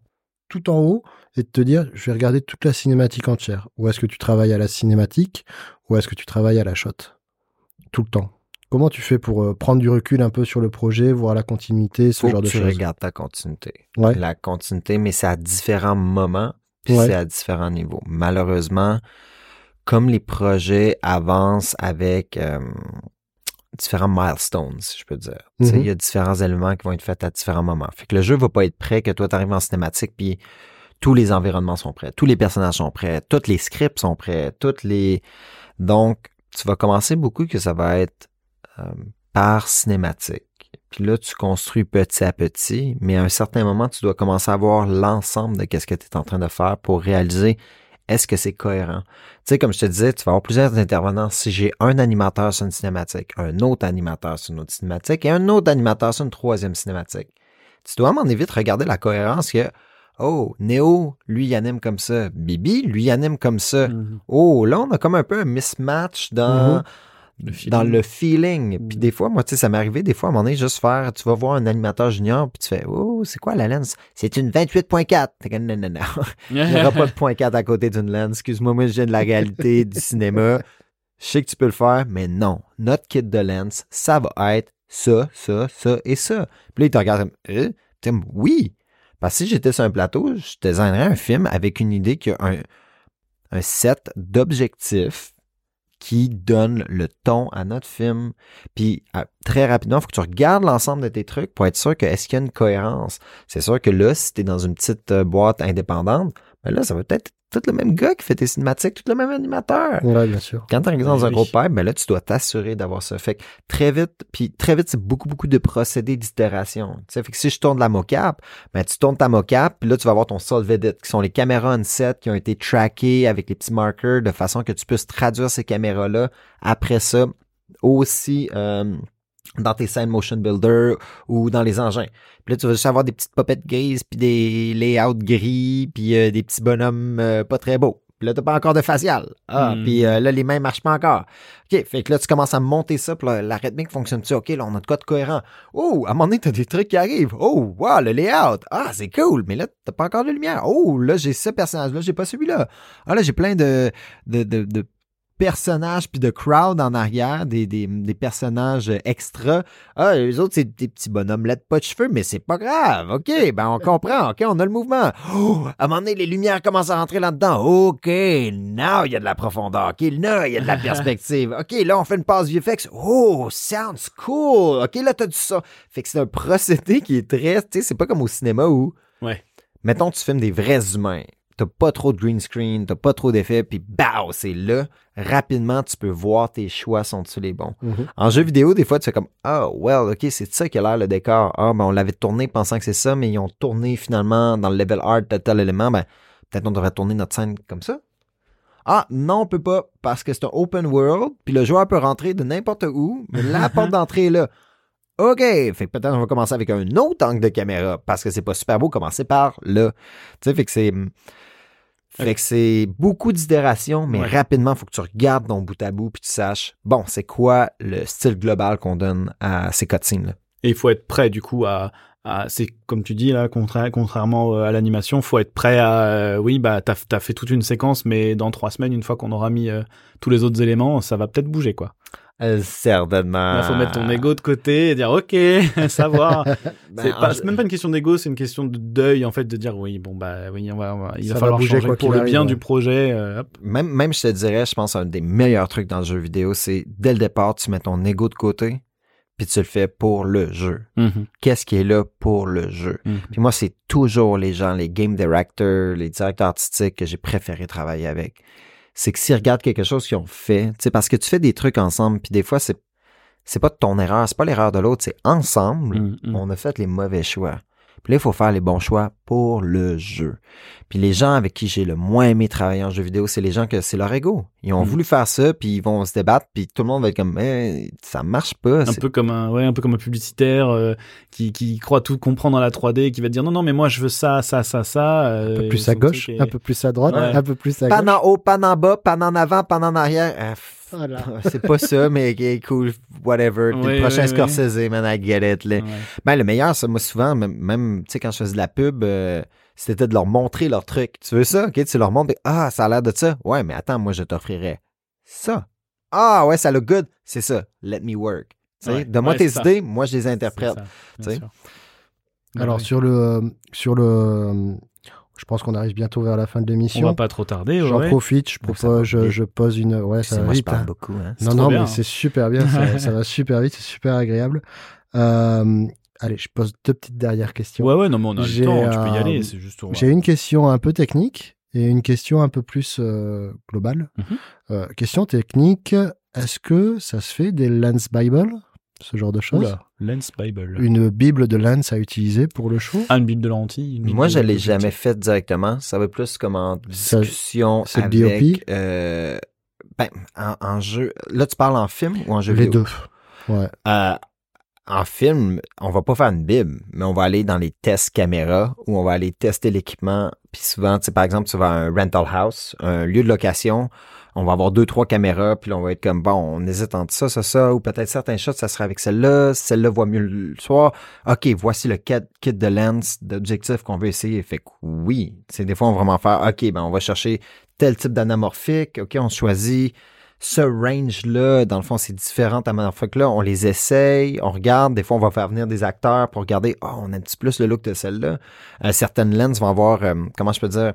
tout en haut et de te dire je vais regarder toute la cinématique entière? Ou est-ce que tu travailles à la cinématique ou est-ce que tu travailles à la shot? Tout le temps Comment tu fais pour euh, prendre du recul un peu sur le projet, voir la continuité, ce Faut genre que de tu choses? regardes ta continuité. Ouais. La continuité, mais c'est à différents moments, puis Ouais. c'est à différents niveaux. Malheureusement, comme les projets avancent avec euh, différents milestones, si je peux dire. Mhm. Il y a différents éléments qui vont être faits à différents moments. Fait que le jeu va pas être prêt que toi tu arrives en cinématique puis tous les environnements sont prêts, tous les personnages sont prêts, tous les scripts sont prêts, toutes les donc tu vas commencer beaucoup que ça va être euh, par cinématique. Puis là, tu construis petit à petit, mais à un certain moment, tu dois commencer à voir l'ensemble de qu'est-ce que tu es en train de faire pour réaliser est-ce que c'est cohérent? Tu sais, comme je te disais, tu vas avoir plusieurs intervenants. Si j'ai un animateur sur une cinématique, un autre animateur sur une autre cinématique et un autre animateur sur une troisième cinématique, tu dois m'en vite regarder la cohérence que, oh, Néo, lui, il anime comme ça. Bibi, lui, il anime comme ça. Mhm. Oh, là, on a comme un peu un mismatch dans, Mhm. Le dans le feeling. Puis Mhm. des fois, moi, tu sais, ça m'est arrivé des fois à un moment donné, juste faire, tu vas voir un animateur junior, puis tu fais, oh, c'est quoi la lens? C'est une 28.4. T'es comme, non, non, non. [laughs] Il n'y aura pas de point 4 à côté d'une lens. Excuse-moi, moi, je viens de la réalité du [laughs] cinéma. Je sais que tu peux le faire, mais non. Notre kit de lens, ça va être ça, ça, ça et ça. Puis là, il te regarde comme, euh? Comme, oui. Parce que si j'étais sur un plateau, je designerais un film avec une idée qu'il y a un, un set d'objectifs qui donne le ton à notre film. Puis très rapidement, il faut que tu regardes l'ensemble de tes trucs pour être sûr que est-ce qu'il y a une cohérence? C'est sûr que là, si tu es dans une petite euh, boîte indépendante, ben là, ça va peut-être tout le même gars qui fait tes cinématiques, tout le même animateur. Ouais, bien sûr. Quand tu arrives dans Oui, un gros pipe, ben là, tu dois t'assurer d'avoir ça. Fait que très vite, puis très vite, c'est beaucoup, beaucoup de procédés d'itération. Tu sais, fait que si je tourne la mocap, ben tu tournes ta mocap, puis là, tu vas avoir ton solve edit, qui sont les caméras on set qui ont été trackées avec les petits markers de façon que tu puisses traduire ces caméras-là après ça aussi euh, dans tes scènes motion builder ou dans les engins. Puis là, tu vas juste avoir des petites popettes grises, puis des layouts gris, puis euh, des petits bonhommes euh, pas très beaux. Puis là, t'as pas encore de facial. Ah, Hmm. puis euh, là, les mains marchent pas encore. OK, fait que là, tu commences à monter ça, puis là, la rythmique fonctionne-tu? OK, là, on a de quoi de cohérent. Oh, à un moment donné, t'as des trucs qui arrivent. Oh, wow, le layout. Ah, c'est cool. Mais là, t'as pas encore de lumière. Oh, là, j'ai ce personnage-là, j'ai pas celui-là. Ah, là, j'ai plein de, de, de, de personnages puis de crowd en arrière, des, des, des personnages extra. Ah, les autres, c'est des petits bonhommes là de pas de cheveux, mais c'est pas grave. OK, [laughs] ben on comprend. OK, on a le mouvement. Oh, à un moment donné, les lumières commencent à rentrer là-dedans. OK, now il y a de la profondeur. OK, là, il y a de la [laughs] perspective. OK, là, on fait une passe VFX. Oh, sounds cool. OK, là, t'as du ça. Fait que c'est un procédé qui est très, tu sais, c'est pas comme au cinéma où, Ouais. mettons, tu filmes des vrais humains. T'as pas trop de green screen, t'as pas trop d'effets, puis bao, c'est là. Rapidement, tu peux voir tes choix sont-ils les bons. Mhm. En jeu vidéo, des fois, tu fais comme Ah, well, ok, c'est ça qui a l'air le décor. Ah, ben on l'avait tourné pensant que c'est ça, mais ils ont tourné finalement dans le level art de tel élément. Ben, peut-être on devrait tourner notre scène comme ça. Ah, non, on peut pas, parce que c'est un open world, puis le joueur peut rentrer de n'importe où, mais la [laughs] porte d'entrée est là. OK, fait que peut-être on va commencer avec un autre angle de caméra, parce que c'est pas super beau commencer par là. Tu sais, fait que c'est. Fait que c'est beaucoup d'itérations, mais Ouais. rapidement, il faut que tu regardes ton bout à bout puis tu saches, bon, c'est quoi le style global qu'on donne à ces cutscenes-là. Et il faut être prêt du coup à, à c'est comme tu dis là, contra- contrairement euh, à l'animation, faut être prêt à euh, oui bah t'as as fait toute une séquence, mais dans trois semaines, une fois qu'on aura mis euh, tous les autres éléments, ça va peut-être bouger quoi. Euh, certainement. Il faut mettre ton ego de côté et dire ok, [laughs] savoir. [laughs] Ben, c'est même pas une question d'ego, c'est une question de deuil en fait de dire oui bon bah oui on va, on va- il va va falloir bouger changer pour le bien ouais. du projet. euh, hop. Même, même je te dirais, je pense un des meilleurs trucs dans le jeu vidéo, c'est dès le départ, tu mets ton ego de côté, puis tu le fais pour le jeu. Qu'est-ce qui est là pour le jeu? Mhm. Puis moi, c'est toujours les gens, les game directors, les directeurs artistiques que j'ai préféré travailler avec. C'est que s'ils regardent quelque chose qu'ils ont fait, tu sais, parce que tu fais des trucs ensemble, puis des fois, c'est c'est pas ton erreur, c'est pas l'erreur de l'autre, c'est ensemble, Mm, mm. on a fait les mauvais choix. Puis là, il faut faire les bons choix pour le jeu. Puis les gens avec qui j'ai le moins aimé travailler en jeu vidéo, c'est les gens que c'est leur ego. Ils ont Mm. voulu faire ça, puis ils vont se débattre, puis tout le monde va être comme, Eh, ça marche pas. un c'est- peu comme un ouais un peu comme un publicitaire euh, qui, qui croit tout comprendre dans la 3D et qui va te dire non non mais moi je veux ça ça ça ça Un peu euh, plus à gauche, un peu plus à droite, Ouais. un peu plus à Pan gauche. en haut, pan en bas, pan en avant, pan en arrière. Ah, Voilà. [laughs] c'est pas ça, mais cool, whatever. Oui, le prochain oui, oui. Scorsese, man, I get it. là. Ouais. Ben, le meilleur, ça, moi, souvent, même, tu sais, quand je faisais de la pub, euh, c'était de leur montrer leur truc. Tu veux ça? OK, tu leur montres, ah, ça a l'air de ça. Ouais, mais attends, moi, je t'offrirais ça. Ah, ouais, ça look good. C'est ça. Let me work. Ouais, donne-moi ouais, tes c'est ça. idées, moi, je les C'est interprète. ça, tu bien sais. sûr. Alors sur le sur le je pense qu'on arrive bientôt vers la fin de on l'émission. va pas trop tarder J'en ouais. profite, je propose, je, je pose une ouais, ça va moi, je vite. parle hein. beaucoup. Hein. Non, non, bien, mais hein. c'est super bien, ça, [laughs] ça va super vite, c'est super agréable. Euh, allez, je pose deux petites dernières questions. ouais ouais non mais on a le temps tu peux y euh, aller c'est juste on J'ai une question un peu technique et une question un peu plus euh, globale. Euh, question technique, est-ce que ça se fait des Lens Bible, ce genre de choses Oula, Lens Bible Une Bible de Lens à utiliser pour le show Ah, une bible de lentilles une bible Moi, je l'ai de- jamais fait directement. Ça va plus comme en Ça- discussion c'est avec... BOP? euh, ben, en, en jeu... Là, tu parles en film ou en jeu Les vidéo? deux. Ouais. Euh, en film, on va pas faire une bible, mais on va aller dans les tests caméra où on va aller tester l'équipement. Puis souvent, tu sais, par exemple, tu vas à un rental house, un lieu de location, on va avoir deux, trois caméras, puis on va être comme, bon, on hésite entre ça, ça, ça, ou peut-être certains shots, ça serait avec celle-là, celle-là voit mieux le soir. OK, voici le kit, de lens, d'objectif qu'on veut essayer. Fait que oui, c'est des fois, on va vraiment faire, OK, ben, on va chercher tel type d'anamorphique, OK, on choisit ce range-là, dans le fond, c'est différent anamorphique-là. On les essaye, on regarde. Des fois, on va faire venir des acteurs pour regarder, oh, on aime plus le look de celle-là. Euh, certaines lenses vont avoir, euh, comment je peux dire,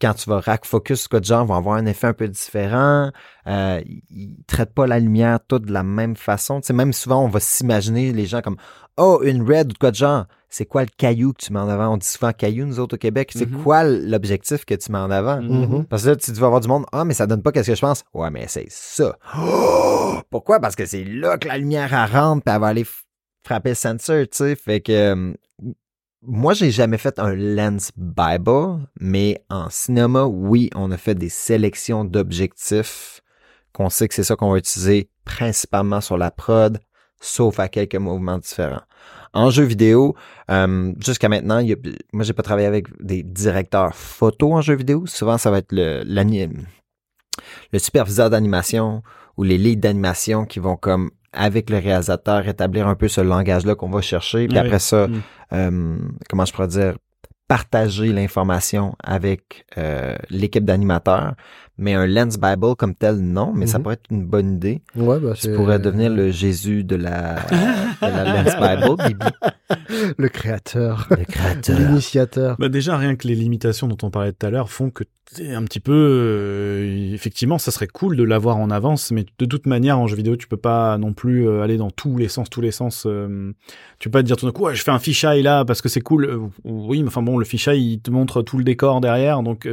quand tu vas rack focus, quoi de genre, vont avoir un effet un peu différent. Euh, ils, ils traitent pas la lumière toute de la même façon. Tu sais, même souvent, on va s'imaginer les gens comme, oh, une red ou de quoi de genre. C'est quoi le caillou que tu mets en avant? On dit souvent caillou, nous autres au Québec. C'est Mhm. quoi l'objectif que tu mets en avant? Mhm. Parce que là, tu vas avoir du monde. Ah, mais ça donne pas qu'est-ce que je pense. Ouais, mais c'est ça. Oh! [gasps] Pourquoi? Parce que c'est là que la lumière elle rentre puis elle va aller frapper le sensor, tu sais. Fait que euh, moi, j'ai jamais fait un lens Bible, mais en cinéma, oui, on a fait des sélections d'objectifs qu'on sait que c'est ça qu'on va utiliser principalement sur la prod, sauf à quelques mouvements différents. En jeu vidéo, euh, jusqu'à maintenant, y a- moi, j'ai pas travaillé avec des directeurs photo en jeu vidéo. Souvent, ça va être le, le superviseur d'animation ou les leads d'animation qui vont comme avec le réalisateur établir un peu ce langage-là qu'on va chercher. Puis oui. après ça, Mm. euh, comment je pourrais dire, partager l'information avec euh, l'équipe d'animateurs. Mais un Lens Bible comme tel, non, mais ça Mhm. pourrait être une bonne idée. Ouais, bah, Tu pourrais devenir le Jésus de la, de la [laughs] Lens Bible, Bibi. le créateur, le créateur. l'initiateur. Bah déjà, rien que les limitations dont on parlait tout à l'heure font que t'es un petit peu... euh, effectivement, ça serait cool de l'avoir en avance, mais de toute manière, en jeu vidéo, tu peux pas non plus euh, aller dans tous les sens, tous les sens. euh, tu peux pas te dire tout d'un coup, ouais, je fais un fisheye là parce que c'est cool. Euh, oui, mais enfin bon, le fisheye, il te montre tout le décor derrière, donc...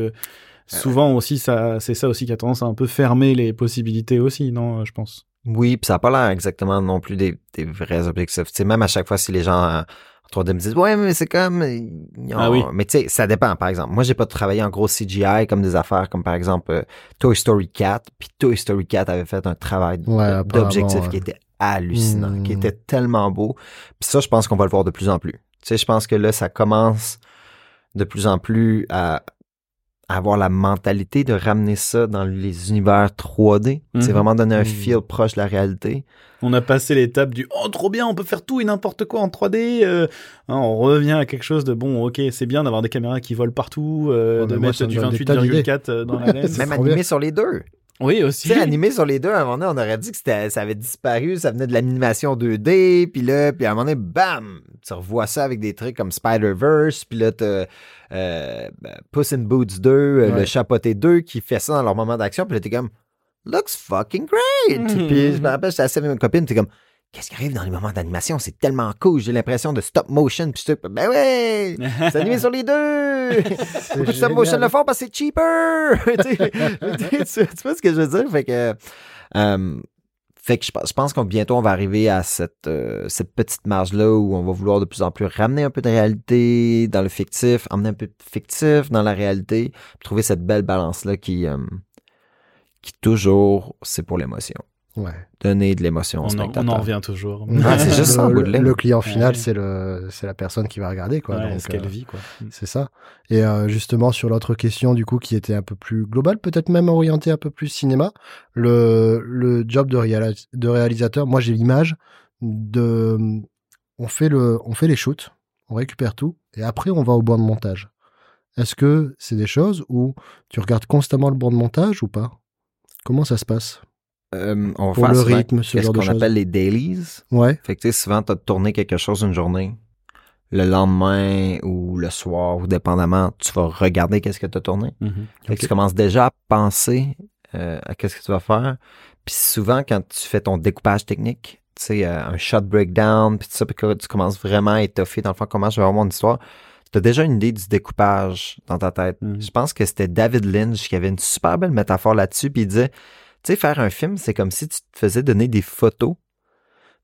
euh, Souvent aussi, ça, c'est ça aussi qui a tendance à un peu fermer les possibilités aussi, non, euh, je pense? Oui, puis ça n'a pas l'air exactement non plus des, des vrais objectifs. Tu sais, même à chaque fois, si les gens euh, en 3D me disent Ouais, mais c'est comme. ont- Ah oui. Mais tu sais, ça dépend, par exemple. Moi, j'ai pas travaillé en gros CGI comme des affaires comme par exemple euh, Toy Story 4. Puis Toy Story 4 avait fait un travail Ouais, d'objectif ouais. qui était hallucinant, Hmm. qui était tellement beau. Puis ça, je pense qu'on va le voir de plus en plus. Tu sais, je pense que là, ça commence de plus en plus à avoir la mentalité de ramener ça dans les univers 3D. C'est Mhm. vraiment donner un Mhm. feel proche de la réalité. On a passé l'étape du oh trop bien, on peut faire tout et n'importe quoi en 3D. euh, hein, on revient à quelque chose de bon, ok, c'est bien d'avoir des caméras qui volent partout, euh, Ouais, de moi, mettre du donne des tas 28,4 euh, dans [laughs] la lens. Même animé bien. sur les deux. Oui aussi. Tu sais, animé sur les deux, à un moment donné, on aurait dit que ça avait disparu, ça venait de l'animation 2D, puis là, puis à un moment donné, bam! Tu revois ça avec des trucs comme Spider-Verse, puis là, t'as euh, ben, Puss in Boots 2, euh, Ouais. le Chapoté 2 qui fait ça dans leur moment d'action, puis là, t'es comme, looks fucking great! Mhm. Puis je me rappelle, j'étais assis avec une copine, t'es comme, qu'est-ce qui arrive dans les moments d'animation? C'est tellement cool, j'ai l'impression de stop motion, puis je ben ouais! [laughs] C'est animé sur les deux! Beaucoup de stop motion le font parce que c'est cheaper! [laughs] tu, sais, vois ce que je veux dire? Fait que, euh, Fait que je, pense- je pense qu'on bientôt on va arriver à cette, euh, cette petite marge-là où on va vouloir de plus en plus ramener un peu de réalité dans le fictif, emmener un peu de fictif dans la réalité, puis trouver cette belle balance-là qui, euh, qui toujours, c'est pour l'émotion. Ouais. Donner de l'émotion au On en, on spectateur. en revient toujours. C'est juste [laughs] ça, le, client final, Ouais. c'est le, c'est la personne qui va regarder, quoi. Ouais, Donc, ce qu'elle euh, vit, quoi. C'est ça. Et euh, justement, sur l'autre question, du coup, qui était un peu plus globale, peut-être même orientée un peu plus cinéma, le, le job de, réalis- de réalisateur, moi, j'ai l'image de. On fait, le, on fait les shoots, on récupère tout, et après, on va au banc de montage. Est-ce que c'est des choses où tu regardes constamment le banc de montage ou pas? Comment ça se passe? Euh, on va Pour faire le souvent rythme, ce qu'est-ce genre de qu'on appelle les dailies. Ouais, Fait que tu sais, souvent, t'as tourné quelque chose une journée. Le lendemain ou le soir, ou dépendamment, tu vas regarder qu'est-ce que t'as tourné. Mhm. Fait que tu commences déjà à penser euh, à qu'est-ce que tu vas faire. Puis souvent, quand tu fais ton découpage technique, tu sais, euh, un shot breakdown, puis tout ça, puis que tu commences vraiment à étoffer dans le fond comment je vais avoir mon histoire, tu as déjà une idée du découpage dans ta tête. Mhm. Je pense que c'était David Lynch qui avait une super belle métaphore là-dessus, puis il disait, tu sais, faire un film, c'est comme si tu te faisais donner des photos,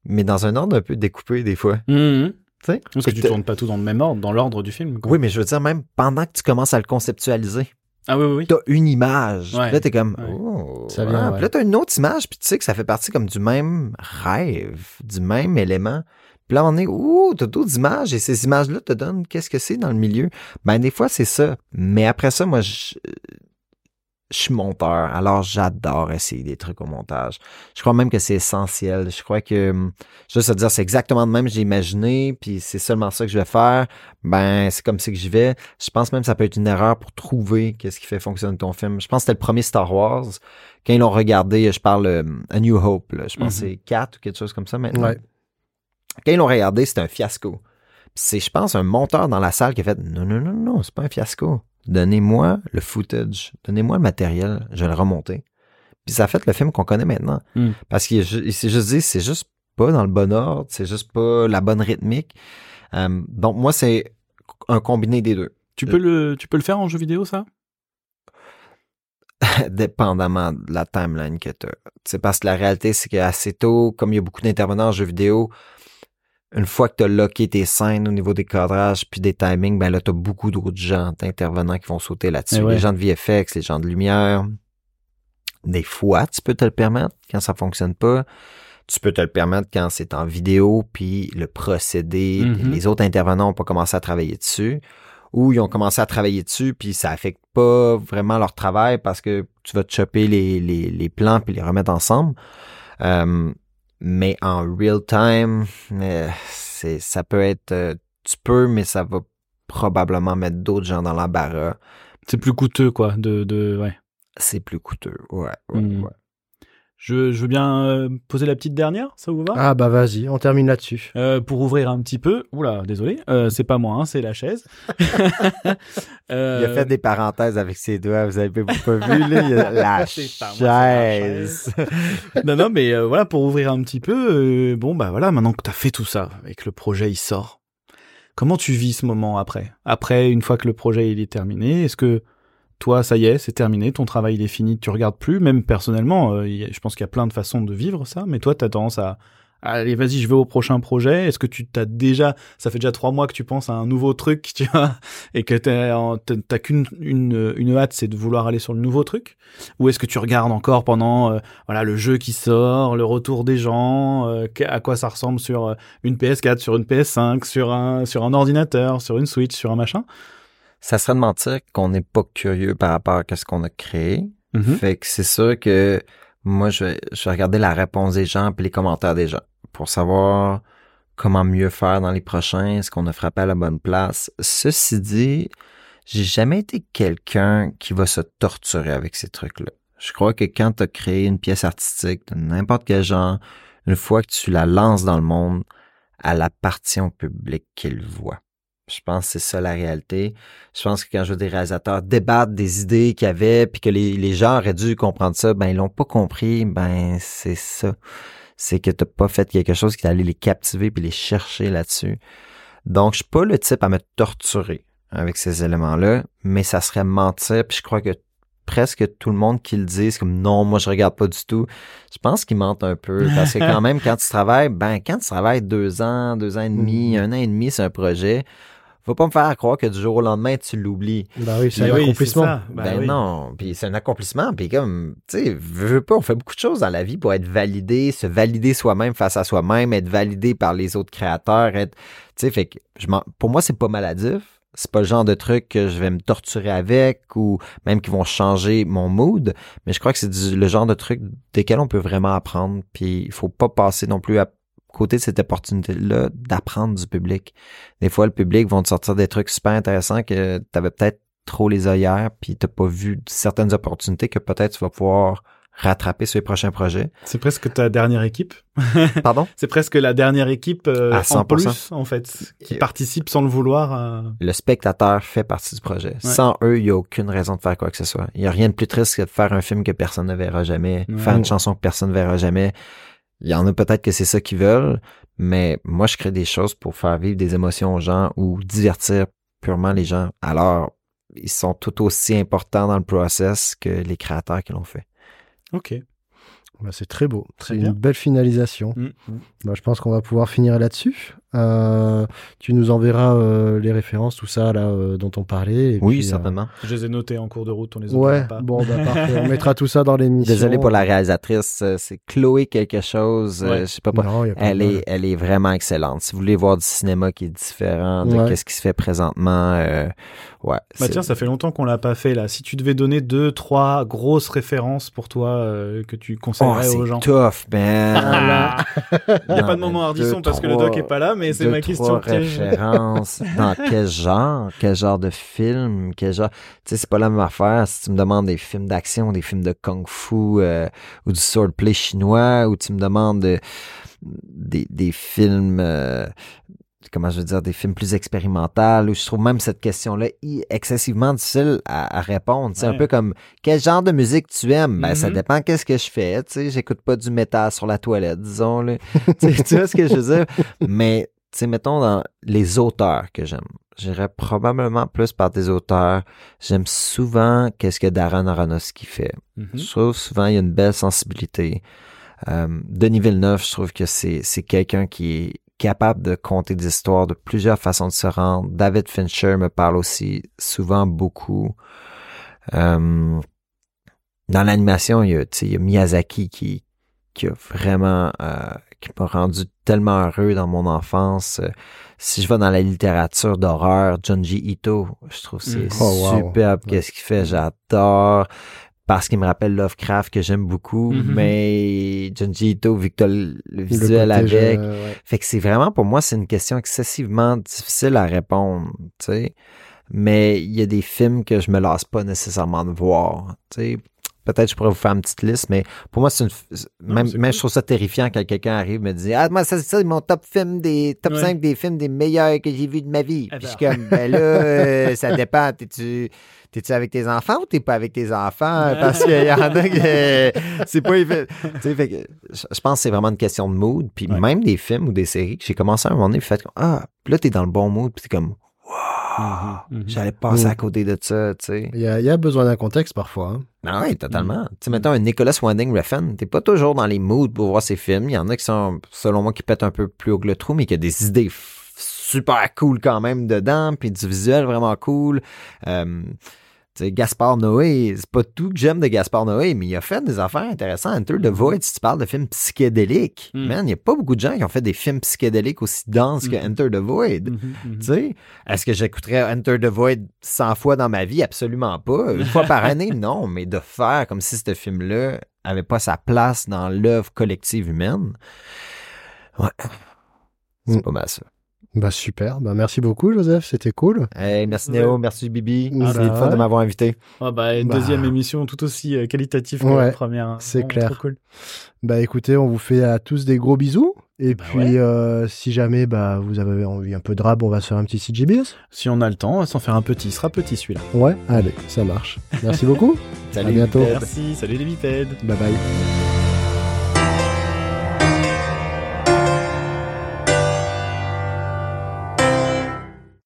mais dans un ordre un peu découpé des fois. Mhm. Tu sais? Parce que tu t'as- tournes pas tout dans le même ordre, dans l'ordre du film. quoi. Oui, mais je veux dire, même pendant que tu commences à le conceptualiser, Ah oui, oui, oui. t'as une image. Ouais. Puis là, t'es comme, Ouais. oh. Ça vient, ah. ouais. Puis là, t'as une autre image, puis tu sais que ça fait partie comme du même rêve, du même élément. Puis là, on est, ouh, t'as d'autres images, et ces images-là te donnent qu'est-ce que c'est dans le milieu. Ben, des fois, c'est ça. Mais après ça, moi, je, je suis monteur, alors j'adore essayer des trucs au montage. Je crois même que c'est essentiel. Je crois que, hum, juste à dire, c'est exactement de même que j'ai imaginé, puis c'est seulement ça que je vais faire. Ben, c'est comme ça que j'y vais. Je pense même que ça peut être une erreur pour trouver qu'est-ce qui fait fonctionner ton film. Je pense que c'était le premier Star Wars. Quand ils l'ont regardé, je parle euh, A New Hope, là. je pense que c'est 4 ou quelque chose comme ça maintenant. Ouais. Quand ils l'ont regardé, c'était un fiasco. C'est, je pense, un monteur dans la salle qui a fait Non, non, non, non, c'est pas un fiasco. Donnez-moi le footage, donnez-moi le matériel, je vais le remonter. Puis ça a fait le film qu'on connaît maintenant. Mm. Parce qu'il s'est juste dit, c'est juste pas dans le bon ordre, c'est juste pas la bonne rythmique. Euh, donc moi, c'est un combiné des deux. Tu peux le, tu peux le faire en jeu vidéo, ça? [laughs] Dépendamment de la timeline que tu as. C'est parce que la réalité, c'est qu'assez tôt, comme il y a beaucoup d'intervenants en jeu vidéo, une fois que tu as locké tes scènes au niveau des cadrages puis des timings, ben là, tu as beaucoup d'autres gens, d'intervenants qui vont sauter là-dessus. Eh ouais. Les gens de VFX, les gens de lumière. Des fois, tu peux te le permettre quand ça fonctionne pas. Tu peux te le permettre quand c'est en vidéo, puis le procédé, Mhm. les autres intervenants n'ont pas commencé à travailler dessus ou ils ont commencé à travailler dessus, puis ça affecte pas vraiment leur travail parce que tu vas te choper les, les, les plans puis les remettre ensemble. Euh, mais en real time, euh, c'est ça peut être euh, tu peux, mais ça va probablement mettre d'autres gens dans l'embarras. C'est plus coûteux, quoi. De, de, ouais. C'est plus coûteux. Ouais, ouais, Mhm. ouais. Je, je veux bien euh, poser la petite dernière, ça vous va? Ah bah vas-y, on termine là-dessus. Euh, pour ouvrir un petit peu, oula, désolé, euh, c'est pas moi, hein, c'est la chaise. [laughs] Euh, Il a fait des parenthèses avec ses doigts, vous avez pas vu, là, il a [laughs] la chaise. non, non, mais euh, voilà, pour ouvrir un petit peu, euh, bon, bah voilà, maintenant que t'as fait tout ça et que le projet il sort, comment tu vis ce moment après? Après, une fois que le projet il est terminé, est-ce que toi, ça y est, c'est terminé, ton travail il est fini, tu regardes plus, même personnellement, euh, je pense qu'il y a plein de façons de vivre ça, mais toi, t'as tendance à Allez, vas-y, je vais au prochain projet. Est-ce que tu t'as déjà, ça fait déjà trois mois que tu penses à un nouveau truc, [laughs] tu vois, et que t'as qu'une une, hâte, c'est de vouloir aller sur le nouveau truc? Ou est-ce que tu regardes encore pendant, euh, voilà, le jeu qui sort, le retour des gens, euh, à quoi ça ressemble sur une PS4, sur une PS5, sur un, sur un ordinateur, sur une Switch, sur un machin? Ça serait de mentir qu'on n'est pas curieux par rapport à ce qu'on a créé. Mhm. Fait que c'est sûr que moi, je vais, je vais regarder la réponse des gens puis les commentaires des gens pour savoir comment mieux faire dans les prochains, est-ce qu'on a frappé à la bonne place. Ceci dit, j'ai jamais été quelqu'un qui va se torturer avec ces trucs-là. Je crois que quand tu as créé une pièce artistique de n'importe quel genre, une fois que tu la lances dans le monde, elle appartient au public qui le voit. Je pense que c'est ça la réalité. Je pense que quand je vois des réalisateurs débattre des idées qu'il y avait, puis que les, les gens auraient dû comprendre ça, ben ils l'ont pas compris, ben c'est ça. C'est que t'as pas fait quelque chose qui allait les captiver puis les chercher là-dessus. Donc je suis pas le type à me torturer avec ces éléments-là, mais ça serait mentir, puis je crois que presque tout le monde qui le dit, c'est comme non, moi je regarde pas du tout. Je pense qu'ils mentent un peu parce que quand [laughs] même quand tu travailles, ben quand tu travailles deux ans, deux ans et demi, Mhm. un an et demi sur un projet, faut pas me faire croire que du jour au lendemain tu l'oublies. Bah oui, c'est un oui, accomplissement. ça. Ben oui. non, puis c'est un accomplissement, puis comme tu sais, veux, veux pas, on fait beaucoup de choses dans la vie pour être validé, se valider soi-même face à soi-même, être validé par les autres créateurs, être tu sais fait que je m'en- pour moi c'est pas maladif. C'est pas le genre de truc que je vais me torturer avec ou même qui vont changer mon mood, mais je crois que c'est du- le genre de truc desquels on peut vraiment apprendre, puis il faut pas passer non plus à côté de cette opportunité-là d'apprendre du public. Des fois, le public vont te sortir des trucs super intéressants que tu avais peut-être trop les œillères, puis t'as pas vu certaines opportunités que peut-être tu vas pouvoir rattraper sur les prochains projets. C'est presque ta dernière équipe. [laughs] Pardon? C'est presque la dernière équipe euh, À en 100%. plus, en fait, qui participe sans le vouloir. à- Le spectateur fait partie du projet. Sans eux, il n'y a aucune raison de faire quoi que ce soit. Il n'y a rien de plus triste que de faire un film que personne ne verra jamais, Ouais. faire une chanson que personne ne verra jamais. Il y en a peut-être que c'est ça qu'ils veulent, mais moi, je crée des choses pour faire vivre des émotions aux gens ou divertir purement les gens. Alors, ils sont tout aussi importants dans le process que les créateurs qui l'ont fait. Ok. Bah, c'est très beau. Très C'est une belle finalisation. Mm. Bah, je pense qu'on va pouvoir finir là-dessus. Euh, tu nous enverras euh, les références, tout ça là euh, dont on parlait. et Oui, puis, euh, certainement. Je les ai notés en cours de route, on les Ouais, oubliera pas. bon, bah, [laughs] parfait. On mettra tout ça dans l'émission. Désolé pour la réalisatrice, c'est Chloé quelque chose, euh, Ouais. je sais pas, pas Non, y a pas Elle de est, elle est vraiment excellente. Si vous voulez voir du cinéma qui est différent de Ouais. qu'est-ce qui se fait présentement, euh, ouais. Bah c'est- tiens, ça fait longtemps qu'on l'a pas fait là. Si tu devais donner deux, trois grosses références pour toi euh, que tu Oh, conseillerais c'est aux gens. tough, man. [laughs] Il n'y a Non, pas de moment mais Ardisson deux, parce que le doc est pas là, mais c'est ma question trois piège. références. Dans quel genre? Quel genre de film? Quel genre? Tu sais, c'est pas la même affaire si tu me demandes des films d'action, des films de kung-fu euh, ou du swordplay chinois ou tu me demandes euh, des, des films... euh, comment je veux dire, des films plus expérimentaux, où je trouve même cette question-là excessivement difficile à, à répondre. C'est Ouais. un peu comme, quel genre de musique tu aimes? Ben, ça Mhm. dépend qu'est-ce que je fais, tu sais, j'écoute pas du métal sur la toilette, disons, là. [laughs] tu, sais, tu vois ce que je veux dire? Mais, tu sais, mettons dans les auteurs que j'aime. J'irais probablement plus par des auteurs. J'aime souvent qu'est-ce que Darren Aronofsky fait. Mhm. Je trouve souvent il y a une belle sensibilité. Euh, Denis Villeneuve, je trouve que c'est c'est quelqu'un qui est capable de conter des histoires de plusieurs façons différentes. David Fincher me parle aussi souvent beaucoup. Euh, dans l'animation, il y a, tu sais, il y a Miyazaki qui qui a vraiment euh, qui m'a rendu tellement heureux dans mon enfance. Euh, si je vais dans la littérature d'horreur, Junji Ito, je trouve c'est Mhm. Oh, wow. superbe qu'est-ce qu'il fait, j'adore parce qu'il me rappelle Lovecraft que j'aime beaucoup, Mhm. mais Junji Ito, vu que le, visuel avec, ouais. fait que c'est vraiment, pour moi, c'est une question excessivement difficile à répondre, tu sais. Mais il y a des films que je me lasse pas nécessairement de voir, tu sais. Peut-être je pourrais vous faire une petite liste, mais pour moi, c'est une. Même, même cool. je trouve ça terrifiant quand quelqu'un arrive et me dit Ah, moi, ça, c'est mon top film des. Top Ouais. 5 des films des meilleurs que j'ai vus de ma vie. Eh Puis je ben. suis comme, ben là, [laughs] euh, ça dépend. T'es-tu. T'es-tu avec tes enfants ou t'es pas avec tes enfants? Parce qu'il y en a que c'est pas évident. Je pense que c'est vraiment une question de mood. Puis Ouais. même des films ou des séries que j'ai commencé à un moment donné, puis fait ah, puis là, t'es dans le bon mood, puis t'es comme, Mhm, mhm. j'allais passer Mm. à côté de ça, tu sais. Il y a, y a besoin d'un contexte parfois. hein. Ah oui, totalement. Tu sais, mettons un Nicolas Winding Refn, t'es pas toujours dans les moods pour voir ses films. Il y en a qui sont, selon moi, qui pètent un peu plus haut que le trou, mais qui a des idées super cool quand même dedans, puis du visuel vraiment cool. Euh, Gaspard Noé, c'est pas tout que j'aime de Gaspard Noé, mais il a fait des affaires intéressantes. Enter the Void, si tu parles de films psychédéliques, Mm. man, il y a pas beaucoup de gens qui ont fait des films psychédéliques aussi denses que Mm. Enter the Void. Mhm, mhm. Sais, est-ce que j'écouterais Enter the Void 100 fois dans ma vie? Absolument pas. Une fois par année, [laughs] non. Mais de faire comme si ce film-là avait pas sa place dans l'œuvre collective humaine, ouais. C'est Mm. pas mal ça. Bah super. Bah merci beaucoup Joseph, c'était cool. Hey, merci Néo, merci Bibi. Ah c'est bah de m'avoir invité. Ah bah, une Bah. deuxième émission tout aussi euh, qualitative que Ouais, la première. hein. c'est Vraiment clair. trop cool. Bah écoutez, on vous fait à tous des gros bisous. Et Bah puis ouais. euh, si jamais bah vous avez envie un peu de rap, on va se faire un petit CGBS. Si on a le temps, on va s'en faire un petit. Il sera petit celui-là. Ouais, allez, ça marche. Merci beaucoup. [laughs] Salut. À bientôt. Merci, salut les bipèdes. Bye bye.